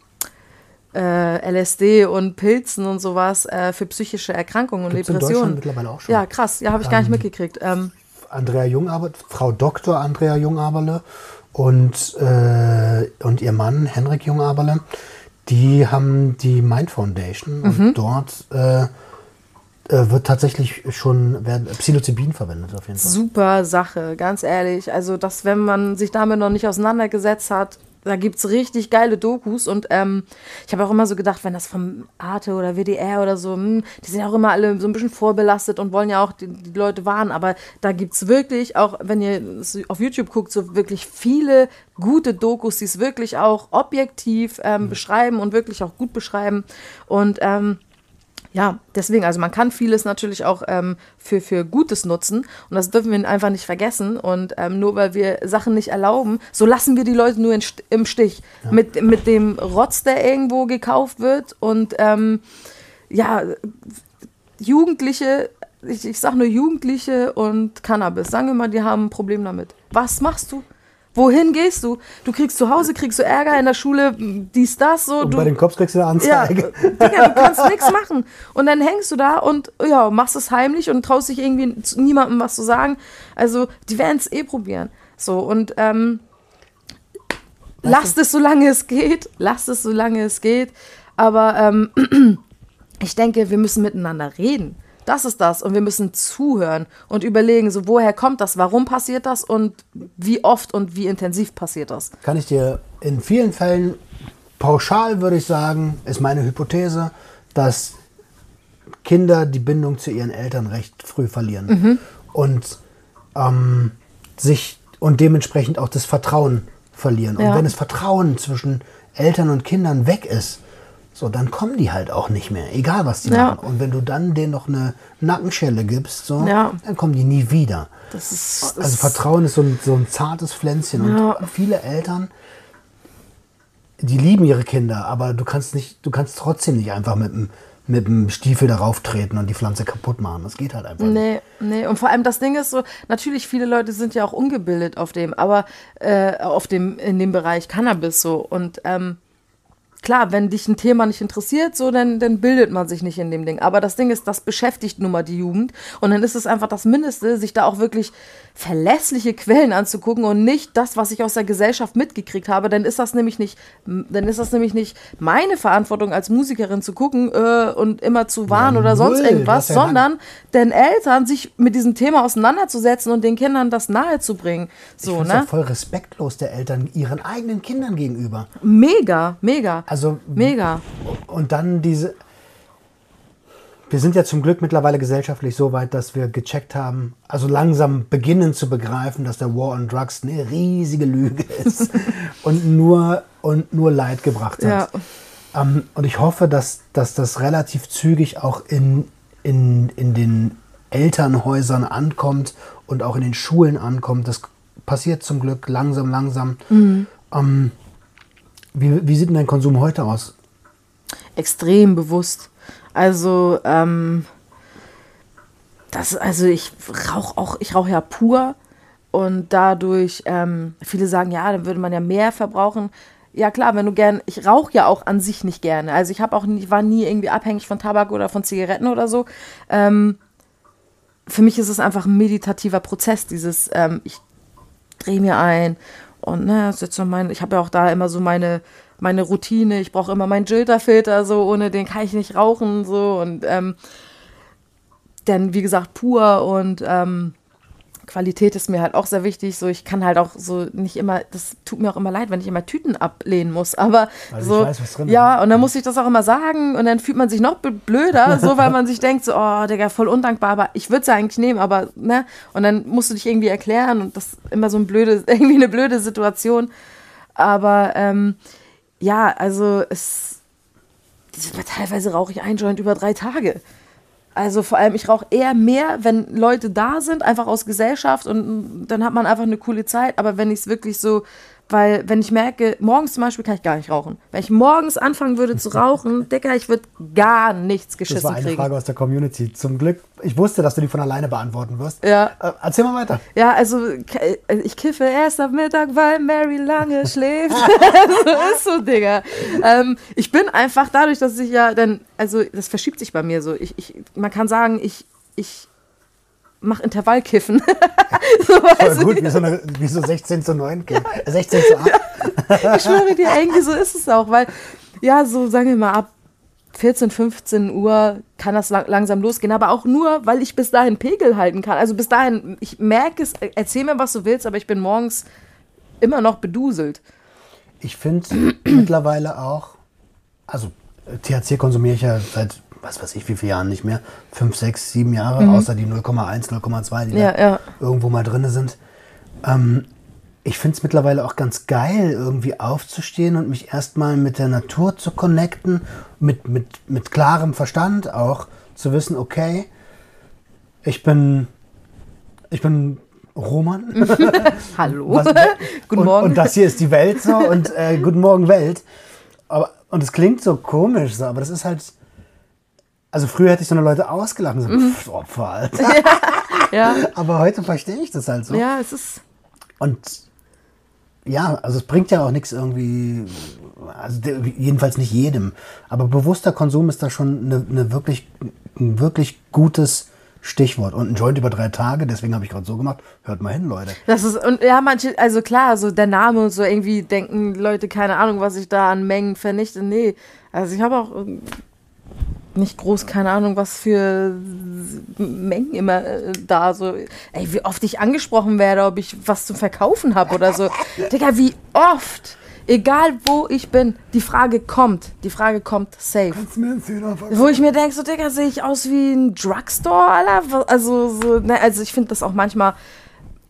äh, LSD und Pilzen und sowas äh, für psychische Erkrankungen und Gibt's in Depressionen. Deutschland mittlerweile auch schon. Ja, krass. Ja, habe ich gar nicht mitgekriegt. Ähm, Andrea Jungaberle, Frau Dr. Andrea Jungaberle und, äh, und ihr Mann Henrik Jungaberle, die haben die Mind Foundation Mhm. und dort äh, äh, wird tatsächlich schon werden Psilocybin verwendet auf jeden Fall. super Sache, ganz ehrlich. Also, dass, wenn man sich damit noch nicht auseinandergesetzt hat, da gibt es richtig geile Dokus und ähm, ich habe auch immer so gedacht, wenn das vom Arte oder WDR oder so, hm, die sind ja auch immer alle so ein bisschen vorbelastet und wollen ja auch die, die Leute warnen, aber da gibt es wirklich, auch wenn ihr auf YouTube guckt, so wirklich viele gute Dokus, die es wirklich auch objektiv ähm, beschreiben und wirklich auch gut beschreiben. Und ähm, ja, deswegen, also man kann vieles natürlich auch ähm, für, für Gutes nutzen und das dürfen wir einfach nicht vergessen. Und ähm, nur weil wir Sachen nicht erlauben, so lassen wir die Leute nur in, im Stich. Mit, mit dem Rotz, der irgendwo gekauft wird und ähm, ja, Jugendliche, ich, ich sag nur Jugendliche und Cannabis, sagen wir mal, die haben ein Problem damit. Was machst du? Wohin gehst du? Du kriegst zu Hause, kriegst du Ärger in der Schule, dies, das, so. Und du, bei den Cops kriegst du eine ja, Anzeige. Digga, du kannst nichts machen. Und dann hängst du da und ja, machst es heimlich und traust dich irgendwie niemandem was zu sagen. Also, die werden es eh probieren. So, und ähm, lasst es, solange es geht. Lasst es, solange es geht. Aber ähm, ich denke, wir müssen miteinander reden. Das ist das. Und wir müssen zuhören und überlegen, so woher kommt das, warum passiert das und wie oft und wie intensiv passiert das. Kann ich dir in vielen Fällen pauschal würde ich sagen, ist meine Hypothese, dass Kinder die Bindung zu ihren Eltern recht früh verlieren Mhm. und ähm, sich und dementsprechend auch das Vertrauen verlieren. Und Ja. wenn das Vertrauen zwischen Eltern und Kindern weg ist, so dann kommen die halt auch nicht mehr, egal was die Ja. machen. Und wenn du dann denen noch eine Nackenschelle gibst, so, Ja. dann kommen die nie wieder. Das ist. Das Also Vertrauen ist so ein, so ein zartes Pflänzchen. Ja. Und viele Eltern, die lieben ihre Kinder, aber du kannst nicht, du kannst trotzdem nicht einfach mit dem, mit dem Stiefel darauf treten und die Pflanze kaputt machen. Das geht halt einfach nicht. Nee, nee. Und vor allem das Ding ist so, natürlich viele Leute sind ja auch ungebildet auf dem, aber äh, auf dem, in dem Bereich Cannabis so. Und ähm, klar, wenn dich ein Thema nicht interessiert, so, dann, dann bildet man sich nicht in dem Ding. Aber das Ding ist, das beschäftigt nun mal die Jugend. Und dann ist es einfach das Mindeste, sich da auch wirklich verlässliche Quellen anzugucken und nicht das, was ich aus der Gesellschaft mitgekriegt habe. Dann ist das nämlich nicht, dann ist das nämlich nicht meine Verantwortung als Musikerin zu gucken äh, und immer zu warnen oder sonst null. irgendwas, ja sondern den Eltern sich mit diesem Thema auseinanderzusetzen und den Kindern das nahezubringen. Ich So, es ne? voll respektlos der Eltern ihren eigenen Kindern gegenüber. Mega, mega. Also Mega. und dann diese. Wir sind ja zum Glück mittlerweile gesellschaftlich so weit, dass wir gecheckt haben, also langsam beginnen zu begreifen, dass der War on Drugs eine riesige Lüge ist und nur und nur Leid gebracht hat. Ja. Ähm, und ich hoffe, dass, dass das relativ zügig auch in, in, in den Elternhäusern ankommt und auch in den Schulen ankommt. Das passiert zum Glück langsam, langsam. Ähm, wie, wie sieht denn dein Konsum heute aus? extrem bewusst. Also, ähm, das, also ich rauche auch, ich rauche ja pur und dadurch, ähm, viele sagen, ja, dann würde man ja mehr verbrauchen. Ja klar, wenn du gern, ich rauche ja auch an sich nicht gerne. Also ich habe auch, nie, war nie irgendwie abhängig von Tabak oder von Zigaretten oder so. Ähm, für mich ist es einfach ein meditativer Prozess, dieses, ähm, ich drehe mir ein und ne, das ist jetzt so mein, ich habe ja auch da immer so meine, meine Routine, ich brauche immer meinen Jilter-Filter, so ohne den kann ich nicht rauchen, so. Und ähm, dann, wie gesagt, pur und ähm, Qualität ist mir halt auch sehr wichtig. So, ich kann halt auch so nicht immer, das tut mir auch immer leid, wenn ich immer Tüten ablehnen muss. Aber ich so, weiß, was drin ist, ja, ne? und dann muss ich das auch immer sagen und dann fühlt man sich noch blöder, so weil man sich denkt, so, oh, Digga, voll undankbar, aber ich würde es ja eigentlich nehmen, aber, ne? Und dann musst du dich irgendwie erklären und das ist immer so ein blöde, irgendwie eine blöde Situation. Aber ähm, ja, also es teilweise rauche ich ein Joint über drei Tage. Also vor allem, ich rauche eher mehr, wenn Leute da sind, einfach aus Gesellschaft und dann hat man einfach eine coole Zeit. Aber wenn ich es wirklich so weil, wenn ich merke, morgens zum Beispiel kann ich gar nicht rauchen. Wenn ich morgens anfangen würde zu rauchen, Dicker, ich würde gar nichts geschissen Das war eine kriegen. Frage aus der Community. Zum Glück, ich wusste, dass du die von alleine beantworten wirst. Ja. Äh, erzähl mal weiter. Ja, also ke- ich kiffe erst am Mittag, weil Mary lange schläft. so ist so, Digga. Ähm, ich bin einfach dadurch, dass ich ja dann, also das verschiebt sich bei mir so. Ich, ich, man kann sagen, ich, ich mache Intervallkiffen. so, Voll gut, wie so, eine, wie so 16 zu 9 Kind. Äh, 16 zu 8. Ich schwöre dir, irgendwie so ist es auch, weil, ja, so sagen wir mal, ab 14, 15 Uhr kann das lang, langsam losgehen, aber auch nur, weil ich bis dahin Pegel halten kann. Also bis dahin, ich merke es, erzähl mir, was du willst, aber ich bin morgens immer noch beduselt. Ich finde mittlerweile auch, also äh, THC konsumiere ich ja seit, was weiß ich, wie viele Jahren nicht mehr. Fünf, sechs, sieben Jahre, außer die 0,1, 0,2, die Mhm. Ja, da ja. irgendwo mal drin sind. Ähm, ich finde es mittlerweile auch ganz geil, irgendwie aufzustehen und mich erstmal mit der Natur zu connecten, mit, mit, mit klarem Verstand auch zu wissen, okay, ich bin, ich bin Roman. Hallo. Was- Guten und, Morgen. Und das hier ist die Welt so und äh, guten Morgen Welt. Aber, und es klingt so komisch, so, aber das ist halt. Also früher hätte ich so eine Leute ausgelacht und so, Mhm. pff, Opfer, Alter. ja. Aber heute verstehe ich das halt so. ja, es ist. Und ja, also es bringt ja auch nichts irgendwie, also de- jedenfalls nicht jedem. Aber bewusster Konsum ist da schon eine, eine wirklich, ein wirklich gutes Stichwort. Und ein Joint über drei Tage, deswegen habe ich gerade so gemacht. Hört mal hin, Leute. Das ist, und ja, manche, also klar, so der Name und so irgendwie denken Leute, keine Ahnung, was ich da an Mengen vernichte. Nee, also ich habe auch ähm, nicht groß, keine Ahnung, was für Mengen immer äh, da so. Ey, wie oft ich angesprochen werde, ob ich was zu verkaufen habe oder so. Digga, wie oft, egal wo ich bin, die Frage kommt. Die Frage kommt safe. Kannst mir einen? Wo ich mir denke, so, Digga, sehe ich aus wie ein Drugstore, Alter? Also, so, ne, also ich finde das auch manchmal,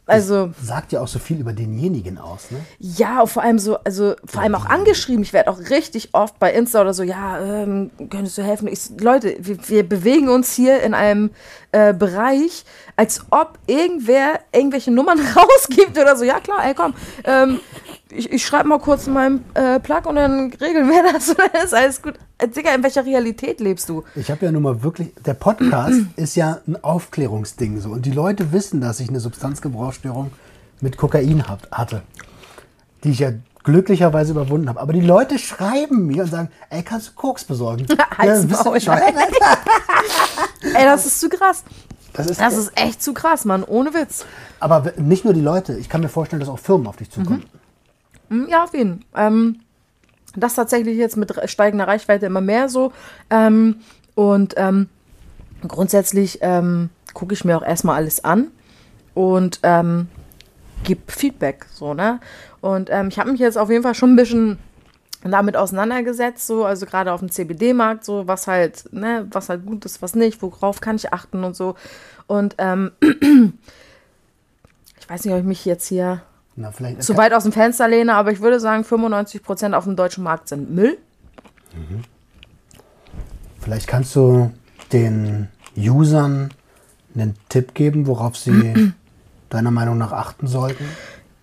also, Sagt ja auch so viel über denjenigen aus, ne? ja, vor allem so, also vor allem auch angeschrieben. Ich werde auch richtig oft bei Insta oder so, ja, ähm, könntest du helfen? Ich, Leute, wir, wir bewegen uns hier in einem äh, Bereich, als ob irgendwer irgendwelche Nummern rausgibt oder so. Ja, klar, ey, komm. Ähm, ich, ich schreibe mal kurz in meinem äh, Plug und dann regeln wir das und dann ist alles gut. Äh, Digga, in welcher Realität lebst du? Ich habe ja nun mal wirklich, der Podcast ist ja ein Aufklärungsding so. Und die Leute wissen, dass ich eine Substanzgebrauchsstörung mit Kokain hab, hatte. Die ich ja glücklicherweise überwunden habe. Aber die Leute schreiben mir und sagen, ey, kannst du Koks besorgen? Bist du? Ey, das ist zu krass. Das ist, Das ist echt zu krass, Mann, ohne Witz. aber nicht nur die Leute. Ich kann mir vorstellen, dass auch Firmen auf dich zukommen. Mm, Ja, auf jeden Fall. Ähm, das tatsächlich jetzt mit steigender Reichweite immer mehr so. Ähm, und ähm, grundsätzlich ähm, gucke ich mir auch erstmal alles an und ähm, gebe Feedback. So, ne? Und ähm, ich habe mich jetzt auf jeden Fall schon ein bisschen damit auseinandergesetzt, so, also gerade auf dem CBD-Markt, so, was halt, ne, was halt gut ist, was nicht, worauf kann ich achten und so. Und ähm, ich weiß nicht, ob ich mich jetzt hier Na, vielleicht zu weit aus dem Fenster lehne, aber ich würde sagen, 95% auf dem deutschen Markt sind Müll. Vielleicht kannst du den Usern einen Tipp geben, worauf sie deiner Meinung nach achten sollten.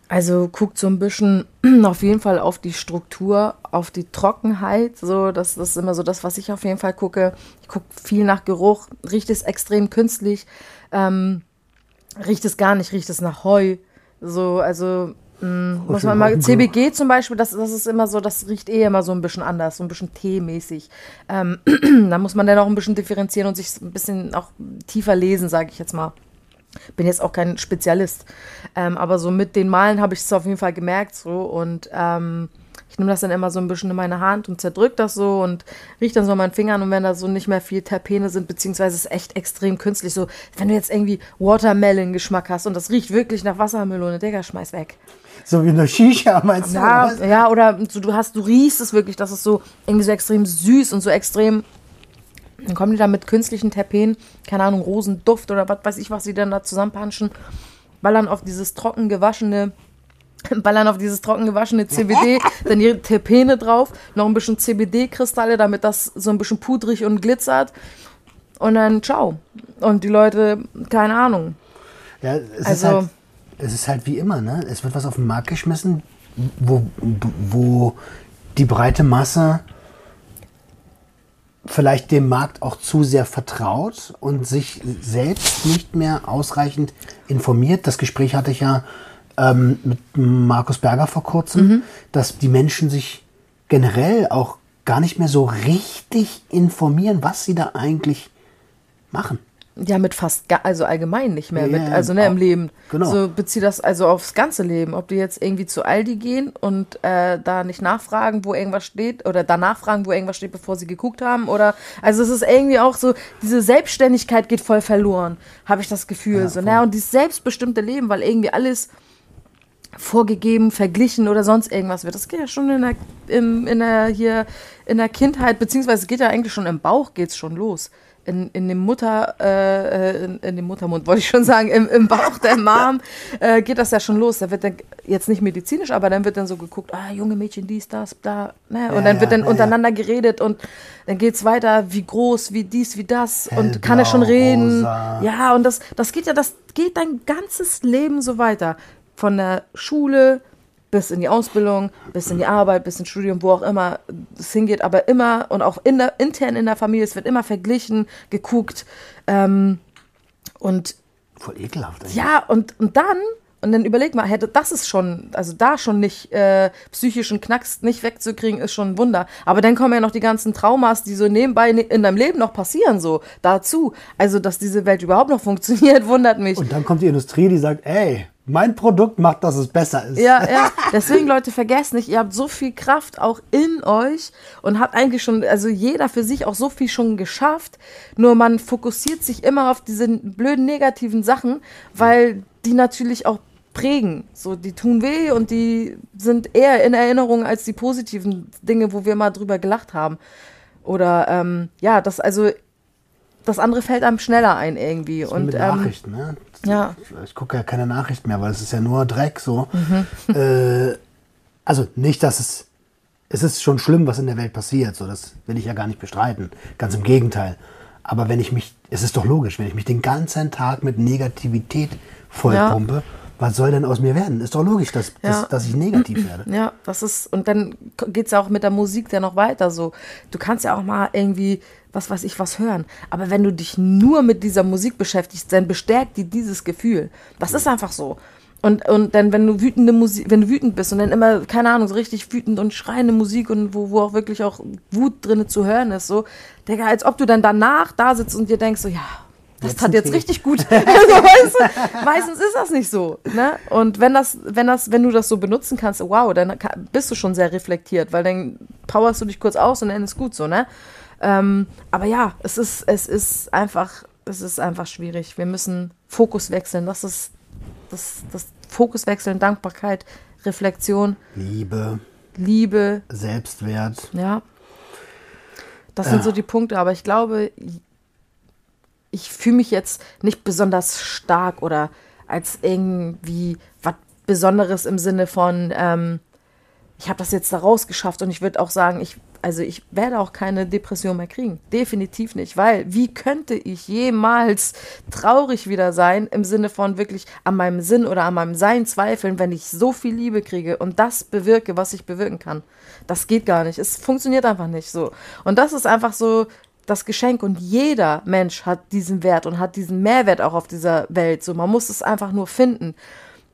Also guckt so ein bisschen auf jeden Fall auf die Struktur, auf die Trockenheit. So, das, das ist immer so das, was ich auf jeden Fall gucke. Ich gucke viel nach Geruch. Riecht es extrem künstlich? Ähm, riecht es gar nicht? Riecht es nach Heu? So, also mh, muss man mal. CBG zum Beispiel, das, das ist immer so, das riecht eh immer so ein bisschen anders, so ein bisschen teemäßig. Ähm, da muss man dann auch ein bisschen differenzieren und sich ein bisschen auch tiefer lesen, sage ich jetzt mal. bin jetzt auch kein Spezialist. Ähm, aber so mit den Malen habe ich es auf jeden Fall gemerkt so und ähm, ich nehme das dann immer so ein bisschen in meine Hand und zerdrück das so und rieche dann so an meinen Fingern und wenn da so nicht mehr viel Terpene sind, beziehungsweise es ist echt extrem künstlich, so wenn du jetzt irgendwie Watermelon-Geschmack hast und das riecht wirklich nach Wassermelone, Digga, schmeiß weg. So wie eine Shisha, meinst du? Ja, oder ja, oder so, du hast, du riechst es wirklich, das ist so irgendwie so extrem süß und so extrem. Dann kommen die da mit künstlichen Terpenen, keine Ahnung, Rosenduft oder was weiß ich, was sie dann da zusammenpanschen, ballern auf dieses trocken gewaschene, ballern auf dieses trocken gewaschene CBD, dann ihre Terpene drauf, noch ein bisschen CBD-Kristalle, damit das so ein bisschen pudrig und glitzert. und dann ciao. Und die Leute, keine Ahnung. Ja, es, Also- ist halt, es ist halt wie immer, ne? Es wird was auf den Markt geschmissen, wo, wo die breite Masse vielleicht dem Markt auch zu sehr vertraut und sich selbst nicht mehr ausreichend informiert. Das Gespräch hatte ich ja ähm, mit Markus Berger vor kurzem, dass die Menschen sich generell auch gar nicht mehr so richtig informieren, was sie da eigentlich machen. Ja, mit fast, also allgemein nicht mehr, Ja, mit, also ne, im auch- Leben. genau. So bezieh das also aufs ganze Leben. Ob die jetzt irgendwie zu Aldi gehen und äh, da nicht nachfragen, wo irgendwas steht, oder danach fragen, wo irgendwas steht, bevor sie geguckt haben, oder, also es ist irgendwie auch so, diese Selbstständigkeit geht voll verloren, habe ich das Gefühl. Ja, so, voll. ne? Und dieses selbstbestimmte Leben, weil irgendwie alles vorgegeben, verglichen oder sonst irgendwas wird. Das geht ja schon in der, im, in der, hier, in der Kindheit, beziehungsweise geht ja eigentlich schon im Bauch geht's schon los. In, in dem Mutter, äh, in, in dem Muttermund wollte ich schon sagen, im, im Bauch der Mom äh, geht das ja schon los. Da wird dann jetzt nicht medizinisch, aber dann wird dann so geguckt, ah, junge Mädchen, dies, das, da, ne? Und Ja, dann wird ja, dann ja, untereinander geredet und dann geht's weiter, wie groß, wie dies, wie das und kann er schon Hellblau, reden. rosa. Ja, und das, das geht ja, das geht dein ganzes Leben so weiter. Von der Schule bis in die Ausbildung, bis in die Arbeit, bis ins Studium, wo auch immer es hingeht, aber immer und auch in der, intern in der Familie, es wird immer verglichen, geguckt. Ähm, und Voll ekelhaft. eigentlich. ja, und, und dann, und dann überleg mal, hätte das ist schon, also da schon nicht äh, psychischen Knacks nicht wegzukriegen, ist schon ein Wunder. Aber dann kommen ja noch die ganzen Traumas, die so nebenbei ne- in deinem Leben noch passieren, so dazu. Also, dass diese Welt überhaupt noch funktioniert, wundert mich. Und dann kommt die Industrie, die sagt, ey, mein Produkt macht, dass es besser ist. Ja, ja. Deswegen, Leute, vergesst nicht, ihr habt so viel Kraft auch in euch und habt eigentlich schon, also jeder für sich auch so viel schon geschafft. Nur man fokussiert sich immer auf diese blöden negativen Sachen, weil die natürlich auch prägen. So, die tun weh und die sind eher in Erinnerung als die positiven Dinge, wo wir mal drüber gelacht haben. Oder ähm, ja, das also das andere fällt einem schneller ein irgendwie. Und mit ähm, Nachrichten, ne? Ja. Ich gucke ja keine Nachrichten mehr, weil es ist ja nur Dreck so. Mhm. Äh, also nicht, dass es. Es ist schon schlimm, was in der Welt passiert. So, das will ich ja gar nicht bestreiten. Ganz im Gegenteil. Aber wenn ich mich, es ist doch logisch, wenn ich mich den ganzen Tag mit Negativität vollpumpe, was soll denn aus mir werden? Ist doch logisch, dass, Ja. dass, dass ich negativ werde. Ja, das ist, und dann geht es ja auch mit der Musik dann noch weiter so. Du kannst ja auch mal irgendwie, was weiß ich, was hören. Aber wenn du dich nur mit dieser Musik beschäftigst, dann bestärkt die dieses Gefühl. Das ist einfach so. Und, und dann, wenn du wütende Musik, wenn du wütend bist und dann immer, keine Ahnung, so richtig wütend und schreiende Musik und wo, wo auch wirklich auch Wut drinne zu hören ist, so, Digga, als ob du dann danach da sitzt und dir denkst, so, ja, das Jetzt tat jetzt Tee. richtig gut. also, weißt du, meistens ist das nicht so. Ne? Und wenn das, wenn das, wenn du das so benutzen kannst, wow, dann bist du schon sehr reflektiert, weil dann powerst du dich kurz aus und dann ist gut so, ne? Ähm, aber ja, es ist, es ist einfach, es ist einfach schwierig. Wir müssen Fokus wechseln. Das ist das, das Fokus wechseln, Dankbarkeit, Reflexion, Liebe, Liebe, Selbstwert. ja. Das sind so die Punkte, aber ich glaube, ich fühle mich jetzt nicht besonders stark oder als irgendwie was Besonderes im Sinne von, ähm, ich habe das jetzt da rausgeschafft und ich würde auch sagen, ich, also ich werde auch keine Depression mehr kriegen. Definitiv nicht, weil wie könnte ich jemals traurig wieder sein im Sinne von wirklich an meinem Sinn oder an meinem Sein zweifeln, wenn ich so viel Liebe kriege und das bewirke, was ich bewirken kann. Das geht gar nicht. Es funktioniert einfach nicht so. Und das ist einfach so das Geschenk und jeder Mensch hat diesen Wert und hat diesen Mehrwert auch auf dieser Welt. So, man muss es einfach nur finden.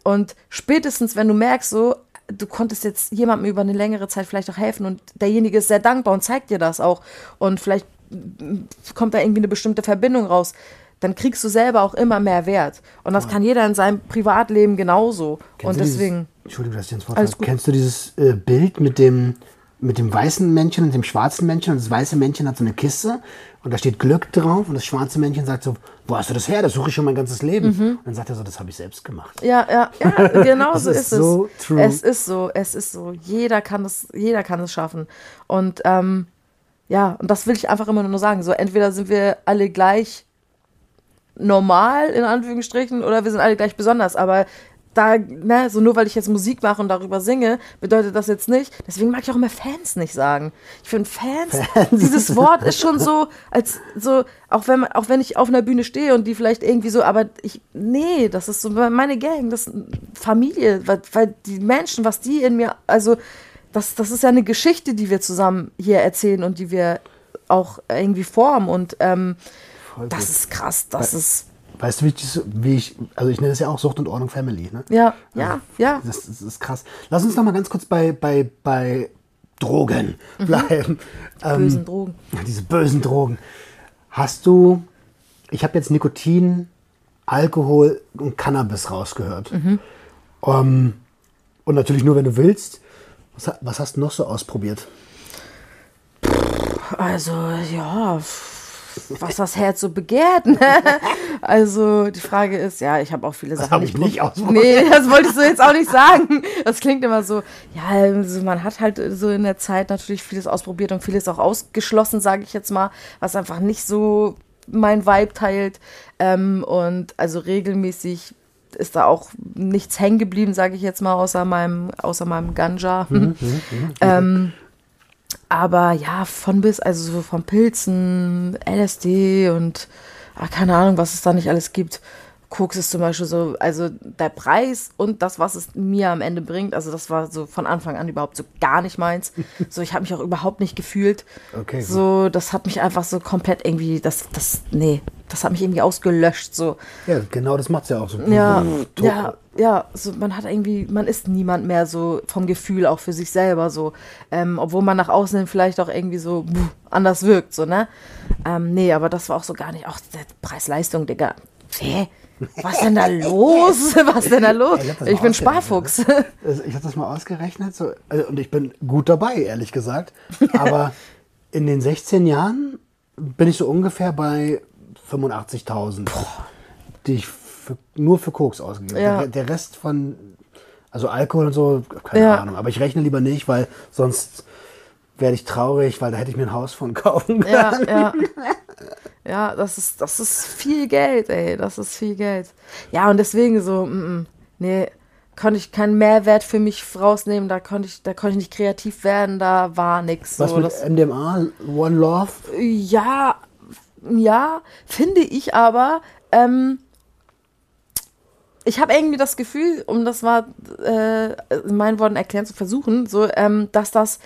Und spätestens, wenn du merkst, so, du konntest jetzt jemandem über eine längere Zeit vielleicht auch helfen und derjenige ist sehr dankbar und zeigt dir das auch und vielleicht mm, kommt da irgendwie eine bestimmte Verbindung raus, dann kriegst du selber auch immer mehr Wert. Und das kann jeder in seinem Privatleben genauso. Kennst und du dieses- deswegen, Entschuldigung, dass ich ins Wort Alles gut. Kennst du dieses äh, Bild mit dem, mit dem weißen Männchen und dem schwarzen Männchen? Und das weiße Männchen hat so eine Kiste und da steht Glück drauf und das schwarze Männchen sagt so, wo hast du das her? Das suche ich schon mein ganzes Leben. Mhm. Und dann sagt er so, das habe ich selbst gemacht. ja, ja, ja, genau so ist ist, so es. true. Es ist so, es ist so. Jeder kann es, jeder kann es schaffen. Und ähm, ja, und das will ich einfach immer nur sagen. So, entweder sind wir alle gleich normal, in Anführungsstrichen, oder wir sind alle gleich besonders. Aber da, ne, so nur weil ich jetzt Musik mache und darüber singe, bedeutet das jetzt nicht. Deswegen mag ich auch immer Fans nicht sagen. Ich finde Fans, Fans, dieses Wort ist schon so, als so, auch wenn, auch wenn ich auf einer Bühne stehe und die vielleicht irgendwie so, aber ich, nee, das ist so meine Gang, das ist Familie, weil, weil die Menschen, was die in mir, also, das, das ist ja eine Geschichte, die wir zusammen hier erzählen und die wir auch irgendwie formen und ähm, das ist krass, das ist Weißt du, wie ich, wie ich, also ich nenne das ja auch Sucht und Ordnung Family, ne? Ja, ja, also, ja. Das, das, ist krass. Lass uns noch mal ganz kurz bei, bei, bei Drogen mhm. bleiben. Die ähm, bösen Drogen. Diese bösen Drogen. Hast du, ich habe jetzt Nikotin, Alkohol und Cannabis rausgehört. Mhm. Um, ähm, und natürlich nur, wenn du willst. Was, was hast du noch so ausprobiert? Also, ja, was das Herz so begehrt. Ne? Also die Frage ist, ja, ich habe auch viele das Sachen nicht, nicht ausprobiert. Nee, das wollte ich so jetzt auch nicht sagen. Das klingt immer so, ja, also man hat halt so in der Zeit natürlich vieles ausprobiert und vieles auch ausgeschlossen, sage ich jetzt mal, was einfach nicht so mein Vibe teilt. Ähm, und also regelmäßig ist da auch nichts hängen geblieben, sage ich jetzt mal, außer meinem, außer meinem Ganja. Mhm, mhm, mhm. ähm, aber ja, von bis, also so von Pilzen, LSD und ach, keine Ahnung, was es da nicht alles gibt. Koks ist zum Beispiel so, also der Preis und das, was es mir am Ende bringt, also das war so von Anfang an überhaupt so gar nicht meins. So, ich habe mich auch überhaupt nicht gefühlt. Okay. So, das hat mich einfach so komplett irgendwie, das, das, nee, das hat mich irgendwie ausgelöscht. So. Ja, genau, das macht es ja auch so. Ja, ja, ja, so man hat irgendwie, man ist niemand mehr so vom Gefühl auch für sich selber so, ähm, obwohl man nach außen vielleicht auch irgendwie so pff, anders wirkt, so, ne? Ähm, nee, aber das war auch so gar nicht, auch der Preis-Leistung, Digga. Hä? Was denn da los? Was denn da los? Ich, ich bin Sparfuchs. Ne? Ich habe das mal ausgerechnet so, also, und ich bin gut dabei, ehrlich gesagt. Aber in den 16 Jahren bin ich so ungefähr bei 85.000, die ich für, nur für Koks ausgegeben habe. Ja. Der, der, Rest von, also Alkohol und so, keine ja. Ahnung. Aber ich rechne lieber nicht, weil sonst werde ich traurig, weil da hätte ich mir ein Haus von kaufen können. Ja, ja. Ja, das ist, das ist viel Geld, ey. Das ist viel Geld. Ja, und deswegen so, mm, mm, nee, konnte ich keinen Mehrwert für mich rausnehmen, da konnte ich, da konnte ich nicht kreativ werden, da war nichts. Was so, mit das, MDMA, One Love? Ja, ja, finde ich aber. Ähm, ich habe irgendwie das Gefühl, um das mal äh, in meinen Worten erklären zu versuchen, so, ähm, dass das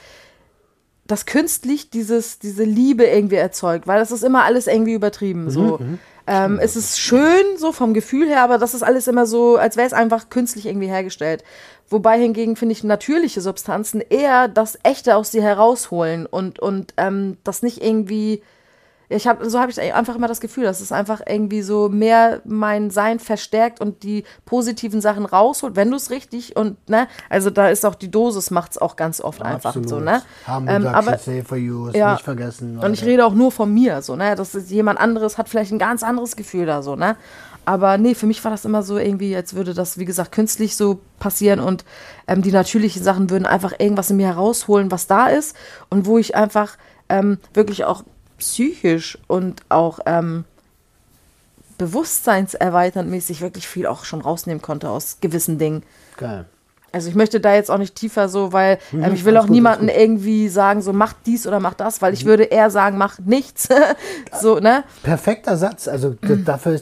dass künstlich dieses, diese Liebe irgendwie erzeugt, weil das ist immer alles irgendwie übertrieben. Mhm, so. Mhm. Ähm, es ist schön, so vom Gefühl her, aber das ist alles immer so, als wäre es einfach künstlich irgendwie hergestellt. Wobei hingegen finde ich natürliche Substanzen eher das Echte aus dir herausholen und, und ähm, das nicht irgendwie ich habe so habe ich einfach immer das Gefühl, dass es einfach irgendwie so mehr mein Sein verstärkt und die positiven Sachen rausholt, wenn du es richtig und ne, also da ist auch die Dosis macht's auch ganz oft Absolut. einfach so, ne? ähm, aber say for you, ja, nicht vergessen. Leute. Und ich rede auch nur von mir, so, ne? Das ist jemand anderes hat vielleicht ein ganz anderes Gefühl da so, ne? Aber nee, für mich war das immer so irgendwie, als würde das, wie gesagt, künstlich so passieren und ähm, die natürlichen Sachen würden einfach irgendwas in mir herausholen, was da ist und wo ich einfach ähm, wirklich auch psychisch und auch ähm, bewusstseinserweiternd mäßig wirklich viel auch schon rausnehmen konnte aus gewissen Dingen. Geil. Also ich möchte da jetzt auch nicht tiefer so, weil mhm, ähm, ich will auch gut, niemanden irgendwie sagen, so mach dies oder mach das, weil ich mhm. würde eher sagen, mach nichts. so, ne? Perfekter Satz. Also mhm. dafür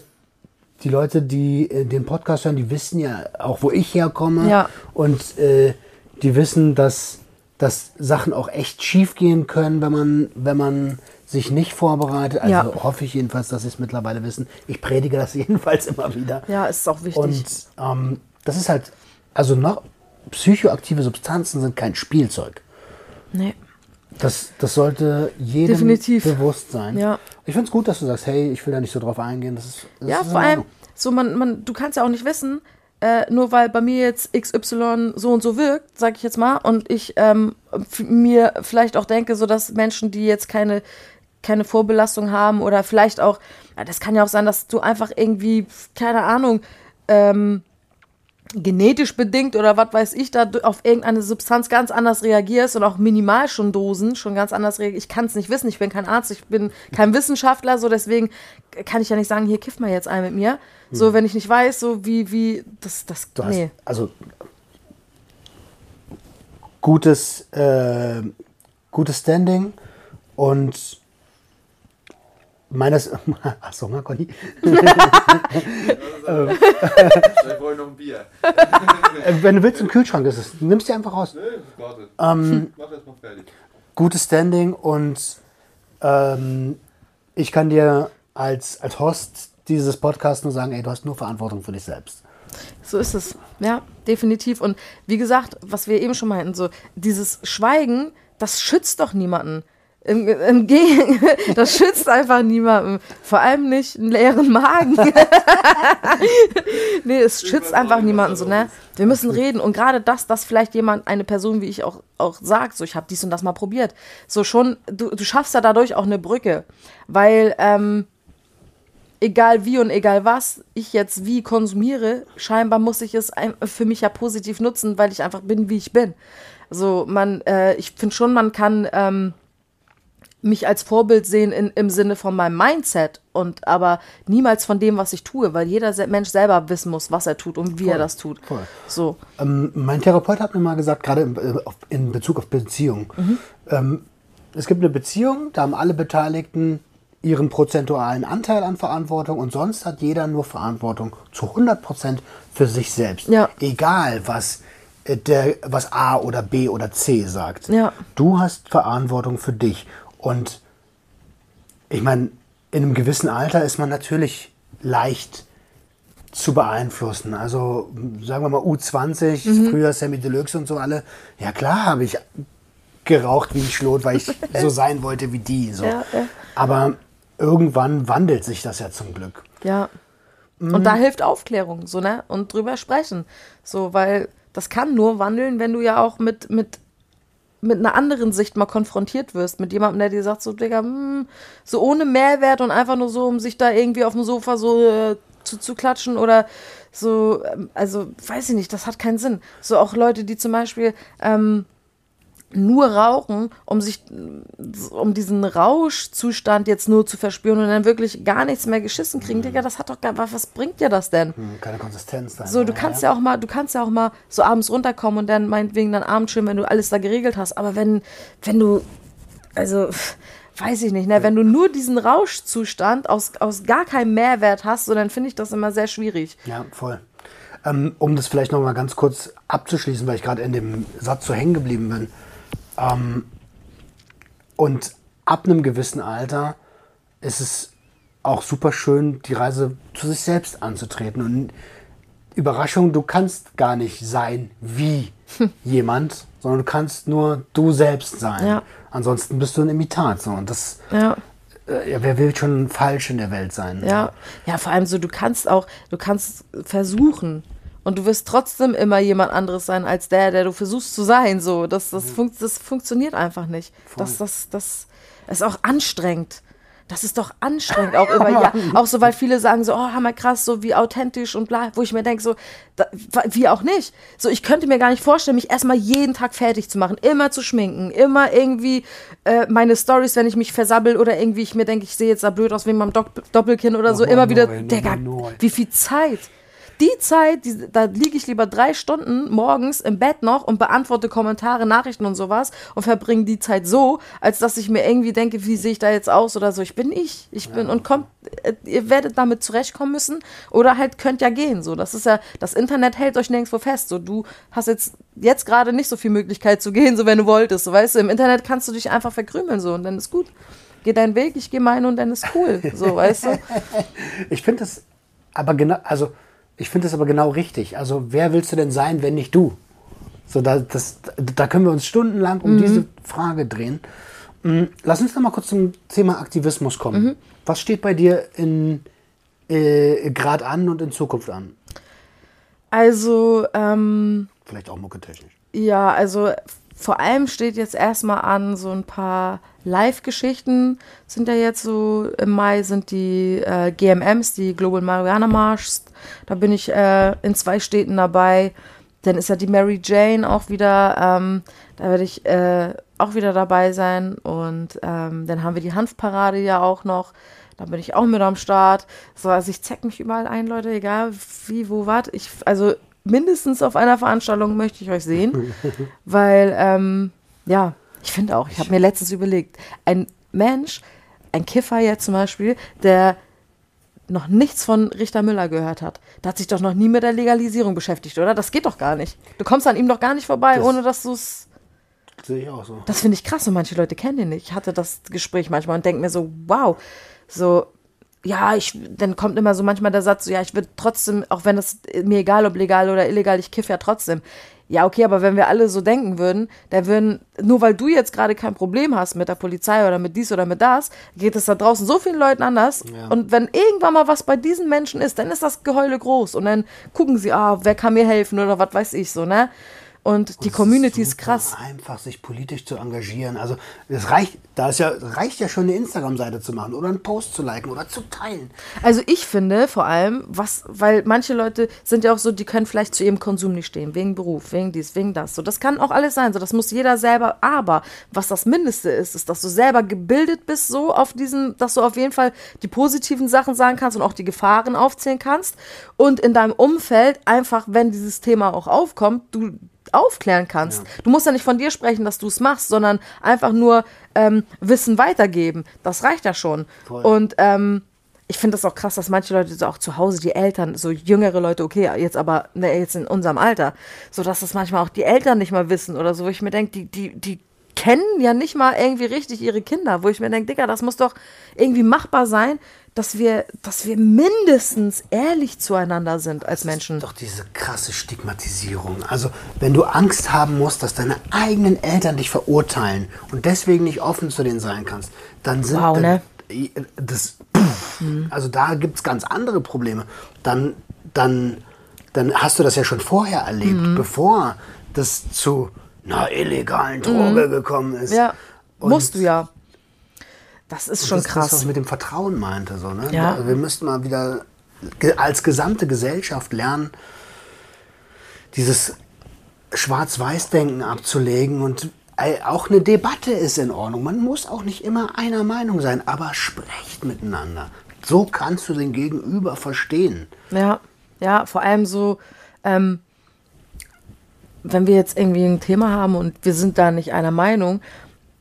die Leute, die äh, den Podcast hören, die wissen ja auch, wo ich herkomme. Ja. Und äh, die wissen, dass, dass Sachen auch echt schief gehen können, wenn man, wenn man sich nicht vorbereitet. Also ja. hoffe ich jedenfalls, dass sie es mittlerweile wissen. Ich predige das jedenfalls immer wieder. Ja, ist auch wichtig. Und ähm, das ist halt, also noch, psychoaktive Substanzen sind kein Spielzeug. Nee. Das, das sollte jedem Definitiv. bewusst sein. Ja. Ich finde es gut, dass du sagst, hey, ich will da nicht so drauf eingehen. Das ist, das ja, ist vor allem, so man, man, du kannst ja auch nicht wissen, äh, nur weil bei mir jetzt XY so und so wirkt, sag ich jetzt mal, und ich ähm, mir vielleicht auch denke, so dass Menschen, die jetzt keine keine Vorbelastung haben oder vielleicht auch, das kann ja auch sein, dass du einfach irgendwie, keine Ahnung, ähm, genetisch bedingt oder was weiß ich, da auf irgendeine Substanz ganz anders reagierst und auch minimal schon Dosen schon ganz anders reagierst. Ich kann es nicht wissen, ich bin kein Arzt, ich bin kein Wissenschaftler, so deswegen kann ich ja nicht sagen, hier kiff mal jetzt ein mit mir. So, wenn ich nicht weiß, so wie, wie, das, das, Du nee. hast also gutes, äh, gutes Standing und meines. Achso, mal, Conny. Vielleicht wollen noch ein Bier. Äh, Wenn du willst, im Kühlschrank ist es. Nimm's dir einfach raus. Nee, warte. Ähm, Mach erst mal fertig. gutes Standing und ähm, ich kann dir als, als Host dieses Podcasts nur sagen, ey, du hast nur Verantwortung für dich selbst. So ist es. Ja, definitiv. Und wie gesagt, was wir eben schon meinten, so dieses Schweigen, das schützt doch niemanden. Im, im Gegen, das schützt einfach niemanden. Vor allem nicht einen leeren Magen. nee, es schützt einfach niemanden so, ne? Wir müssen reden. Und gerade das, dass vielleicht jemand, eine Person wie ich auch, auch sagt, so ich habe dies und das mal probiert. So schon, du, du schaffst ja dadurch auch eine Brücke. Weil, ähm, egal wie und egal was ich jetzt wie konsumiere, scheinbar muss ich es für mich ja positiv nutzen, weil ich einfach bin, wie ich bin. Also man, äh, ich finde schon, man kann ähm, mich als Vorbild sehen in, im Sinne von meinem Mindset und aber niemals von dem, was ich tue, weil jeder Mensch selber wissen muss, was er tut und wie er Voll, das tut. voll. So. Ähm, mein Therapeut hat mir mal gesagt, gerade in, äh, in Bezug auf Beziehungen, ähm, es gibt eine Beziehung, da haben alle Beteiligten ihren prozentualen Anteil an Verantwortung und sonst hat jeder nur Verantwortung zu 100% für sich selbst. Ja. Egal, was, äh, der, was A oder B oder C sagt. Ja. Du hast Verantwortung für dich. Und ich meine, in einem gewissen Alter ist man natürlich leicht zu beeinflussen. Also sagen wir mal U20, Mhm. früher Sammy Deluxe und so alle. Ja klar habe ich geraucht wie ein Schlot, weil ich so sein wollte wie die. So. Ja, ja. Aber irgendwann wandelt sich das ja zum Glück. Ja. Und da hilft Aufklärung, so, ne? Und drüber sprechen. So, weil das kann nur wandeln, wenn du ja auch mit, mit, mit einer anderen Sicht mal konfrontiert wirst. Mit jemandem, der dir sagt, so, Digga, hm, so ohne Mehrwert und einfach nur so, um sich da irgendwie auf dem Sofa so äh, zu, zu klatschen oder so, ähm, also, weiß ich nicht, das hat keinen Sinn. So auch Leute, die zum Beispiel, ähm, nur rauchen, um sich, um diesen Rauschzustand jetzt nur zu verspüren und dann wirklich gar nichts mehr geschissen kriegen, Digga, das hat doch gar, was, was bringt dir das denn? Hm, Keine Konsistenz. da. So, du kannst ja auch mal, du kannst ja auch mal so abends runterkommen und dann meinetwegen dann abends schön, wenn du alles da geregelt hast. Aber wenn, wenn du, also, weiß ich nicht, ne, wenn du nur diesen Rauschzustand aus, aus gar keinem Mehrwert hast, so, dann finde ich das immer sehr schwierig. Ja, voll. Ähm, um das vielleicht noch mal ganz kurz abzuschließen, weil ich gerade in dem Satz so hängen geblieben bin. Ähm, und ab einem gewissen Alter ist es auch super schön, die Reise zu sich selbst anzutreten. Und Überraschung, du kannst gar nicht sein wie jemand, sondern du kannst nur du selbst sein. Ja. Ansonsten bist du ein Imitat. So. Und das, Ja. äh, ja, wer will schon falsch in der Welt sein? Ja, ja, vor allem so, du kannst auch, du kannst versuchen und du wirst trotzdem immer jemand anderes sein als der, der du versuchst zu sein. So, das, das, funkt, das funktioniert einfach nicht. Das, das, das ist auch anstrengend. Das ist doch anstrengend, auch über ja, auch so, weil viele sagen so, oh, hammer krass, so wie authentisch und bla, wo ich mir denke, so, da, wie auch nicht. So, ich könnte mir gar nicht vorstellen, mich erstmal jeden Tag fertig zu machen, immer zu schminken, immer irgendwie äh, meine Stories, wenn ich mich versabbel oder irgendwie ich mir denke, ich sehe jetzt da blöd aus wegen meinem Dopp Doppelkinn oder so, Nochmal immer wieder, neu, Digga, nochmal neu. wie viel Zeit. Die Zeit, die, da liege ich lieber drei Stunden morgens im Bett noch und beantworte Kommentare, Nachrichten und sowas und verbringe die Zeit so, als dass ich mir irgendwie denke, wie sehe ich da jetzt aus oder so. Ich bin ich. Ich bin und kommt, äh, ihr werdet damit zurechtkommen müssen oder halt könnt ja gehen. So, das ist ja, das Internet hält euch nirgendwo fest. So, du hast jetzt, jetzt gerade nicht so viel Möglichkeit zu gehen, so wenn du wolltest. So, weißt du, im Internet kannst du dich einfach verkrümeln so und dann ist gut. Geh deinen Weg, ich gehe meinen und dann ist cool. So, weißt du? Ich finde das aber genau, also ich finde das aber genau richtig. Also wer willst du denn sein, wenn nicht du? So, da, das, da können wir uns stundenlang um diese Frage drehen. Mm, Lass uns noch mal kurz zum Thema Aktivismus kommen. Was steht bei dir in äh, gerade an und in Zukunft an? Also, ähm, Vielleicht auch mucketechnisch. Ja, also vor allem steht jetzt erstmal an so ein paar Live-Geschichten sind ja jetzt so, im Mai sind die äh, GMMs, die Global Marihuana Marches. Da bin ich äh, in zwei Städten dabei. Dann ist ja die Mary Jane auch wieder, ähm, da werde ich äh, auch wieder dabei sein. Und ähm, dann haben wir die Hanfparade ja auch noch. Da bin ich auch mit am Start. So, also ich zeig mich überall ein, Leute, egal wie, wo, was. Ich, also mindestens auf einer Veranstaltung möchte ich euch sehen. weil, ähm, ja, ich finde auch, ich habe mir letztens überlegt, ein Mensch, ein Kiffer jetzt zum Beispiel, der noch nichts von Richter Müller gehört hat. Der hat sich doch noch nie mit der Legalisierung beschäftigt, oder? Das geht doch gar nicht. Du kommst an ihm doch gar nicht vorbei, Das- ohne dass du es. Sehe ich auch so. Das finde ich krass und manche Leute kennen den nicht. Ich hatte das Gespräch manchmal und denke mir so, wow, so, ja, ich, dann kommt immer so manchmal der Satz, so, ja, ich würde trotzdem, auch wenn es mir egal, ob legal oder illegal, ich kiffe ja trotzdem. Ja, okay, aber wenn wir alle so denken würden, dann würden, nur weil du jetzt gerade kein Problem hast mit der Polizei oder mit dies oder mit das, geht es da draußen so vielen Leuten anders. Ja. Und wenn irgendwann mal was bei diesen Menschen ist, dann ist das Geheule groß. Und dann gucken sie, ah, wer kann mir helfen oder was weiß ich so, ne? Und die Es Community ist super krass. Einfach sich politisch zu engagieren. Also es reicht, da ist ja, reicht ja schon eine Instagram-Seite zu machen oder einen Post zu liken oder zu teilen. Also ich finde vor allem, was, weil manche Leute sind ja auch so, die können vielleicht zu ihrem Konsum nicht stehen, wegen Beruf, wegen dies, wegen das. So, das kann auch alles sein. So, das muss jeder selber. Aber was das Mindeste ist, ist, dass du selber gebildet bist, so auf diesen, dass du auf jeden Fall die positiven Sachen sagen kannst und auch die Gefahren aufzählen kannst. Und in deinem Umfeld einfach, wenn dieses Thema auch aufkommt, du aufklären kannst. Du musst ja nicht von dir sprechen, dass du es machst, sondern einfach nur ähm, Wissen weitergeben. Das reicht ja schon. Voll. Und ähm, ich finde das auch krass, dass manche Leute so auch zu Hause, die Eltern, so jüngere Leute, okay, jetzt aber, ne, jetzt in unserem Alter, so dass das manchmal auch die Eltern nicht mal wissen oder so, wo ich mir denke, die, die, die kennen ja nicht mal irgendwie richtig ihre Kinder, wo ich mir denke, Digga, das muss doch irgendwie machbar sein, dass wir, dass wir mindestens ehrlich zueinander sind als Menschen. Doch diese krasse Stigmatisierung. Also, wenn du Angst haben musst, dass deine eigenen Eltern dich verurteilen und deswegen nicht offen zu denen sein kannst, dann sind Wow, ne? das. Pff, Also da gibt es ganz andere Probleme. Dann, dann, dann hast du das ja schon vorher erlebt, Mhm. bevor das zu einer illegalen Droge gekommen ist. Mhm. Ja, Und musst du ja. Das ist schon das ist krass. das, was ich mit dem Vertrauen meinte. So, ne? Ja. Wir müssten mal wieder als gesamte Gesellschaft lernen, dieses Schwarz-Weiß-Denken abzulegen und äh, auch eine Debatte ist in Ordnung. Man muss auch nicht immer einer Meinung sein, aber sprecht miteinander. So kannst du den Gegenüber verstehen. Ja, ja, vor allem so, ähm, wenn wir jetzt irgendwie ein Thema haben und wir sind da nicht einer Meinung,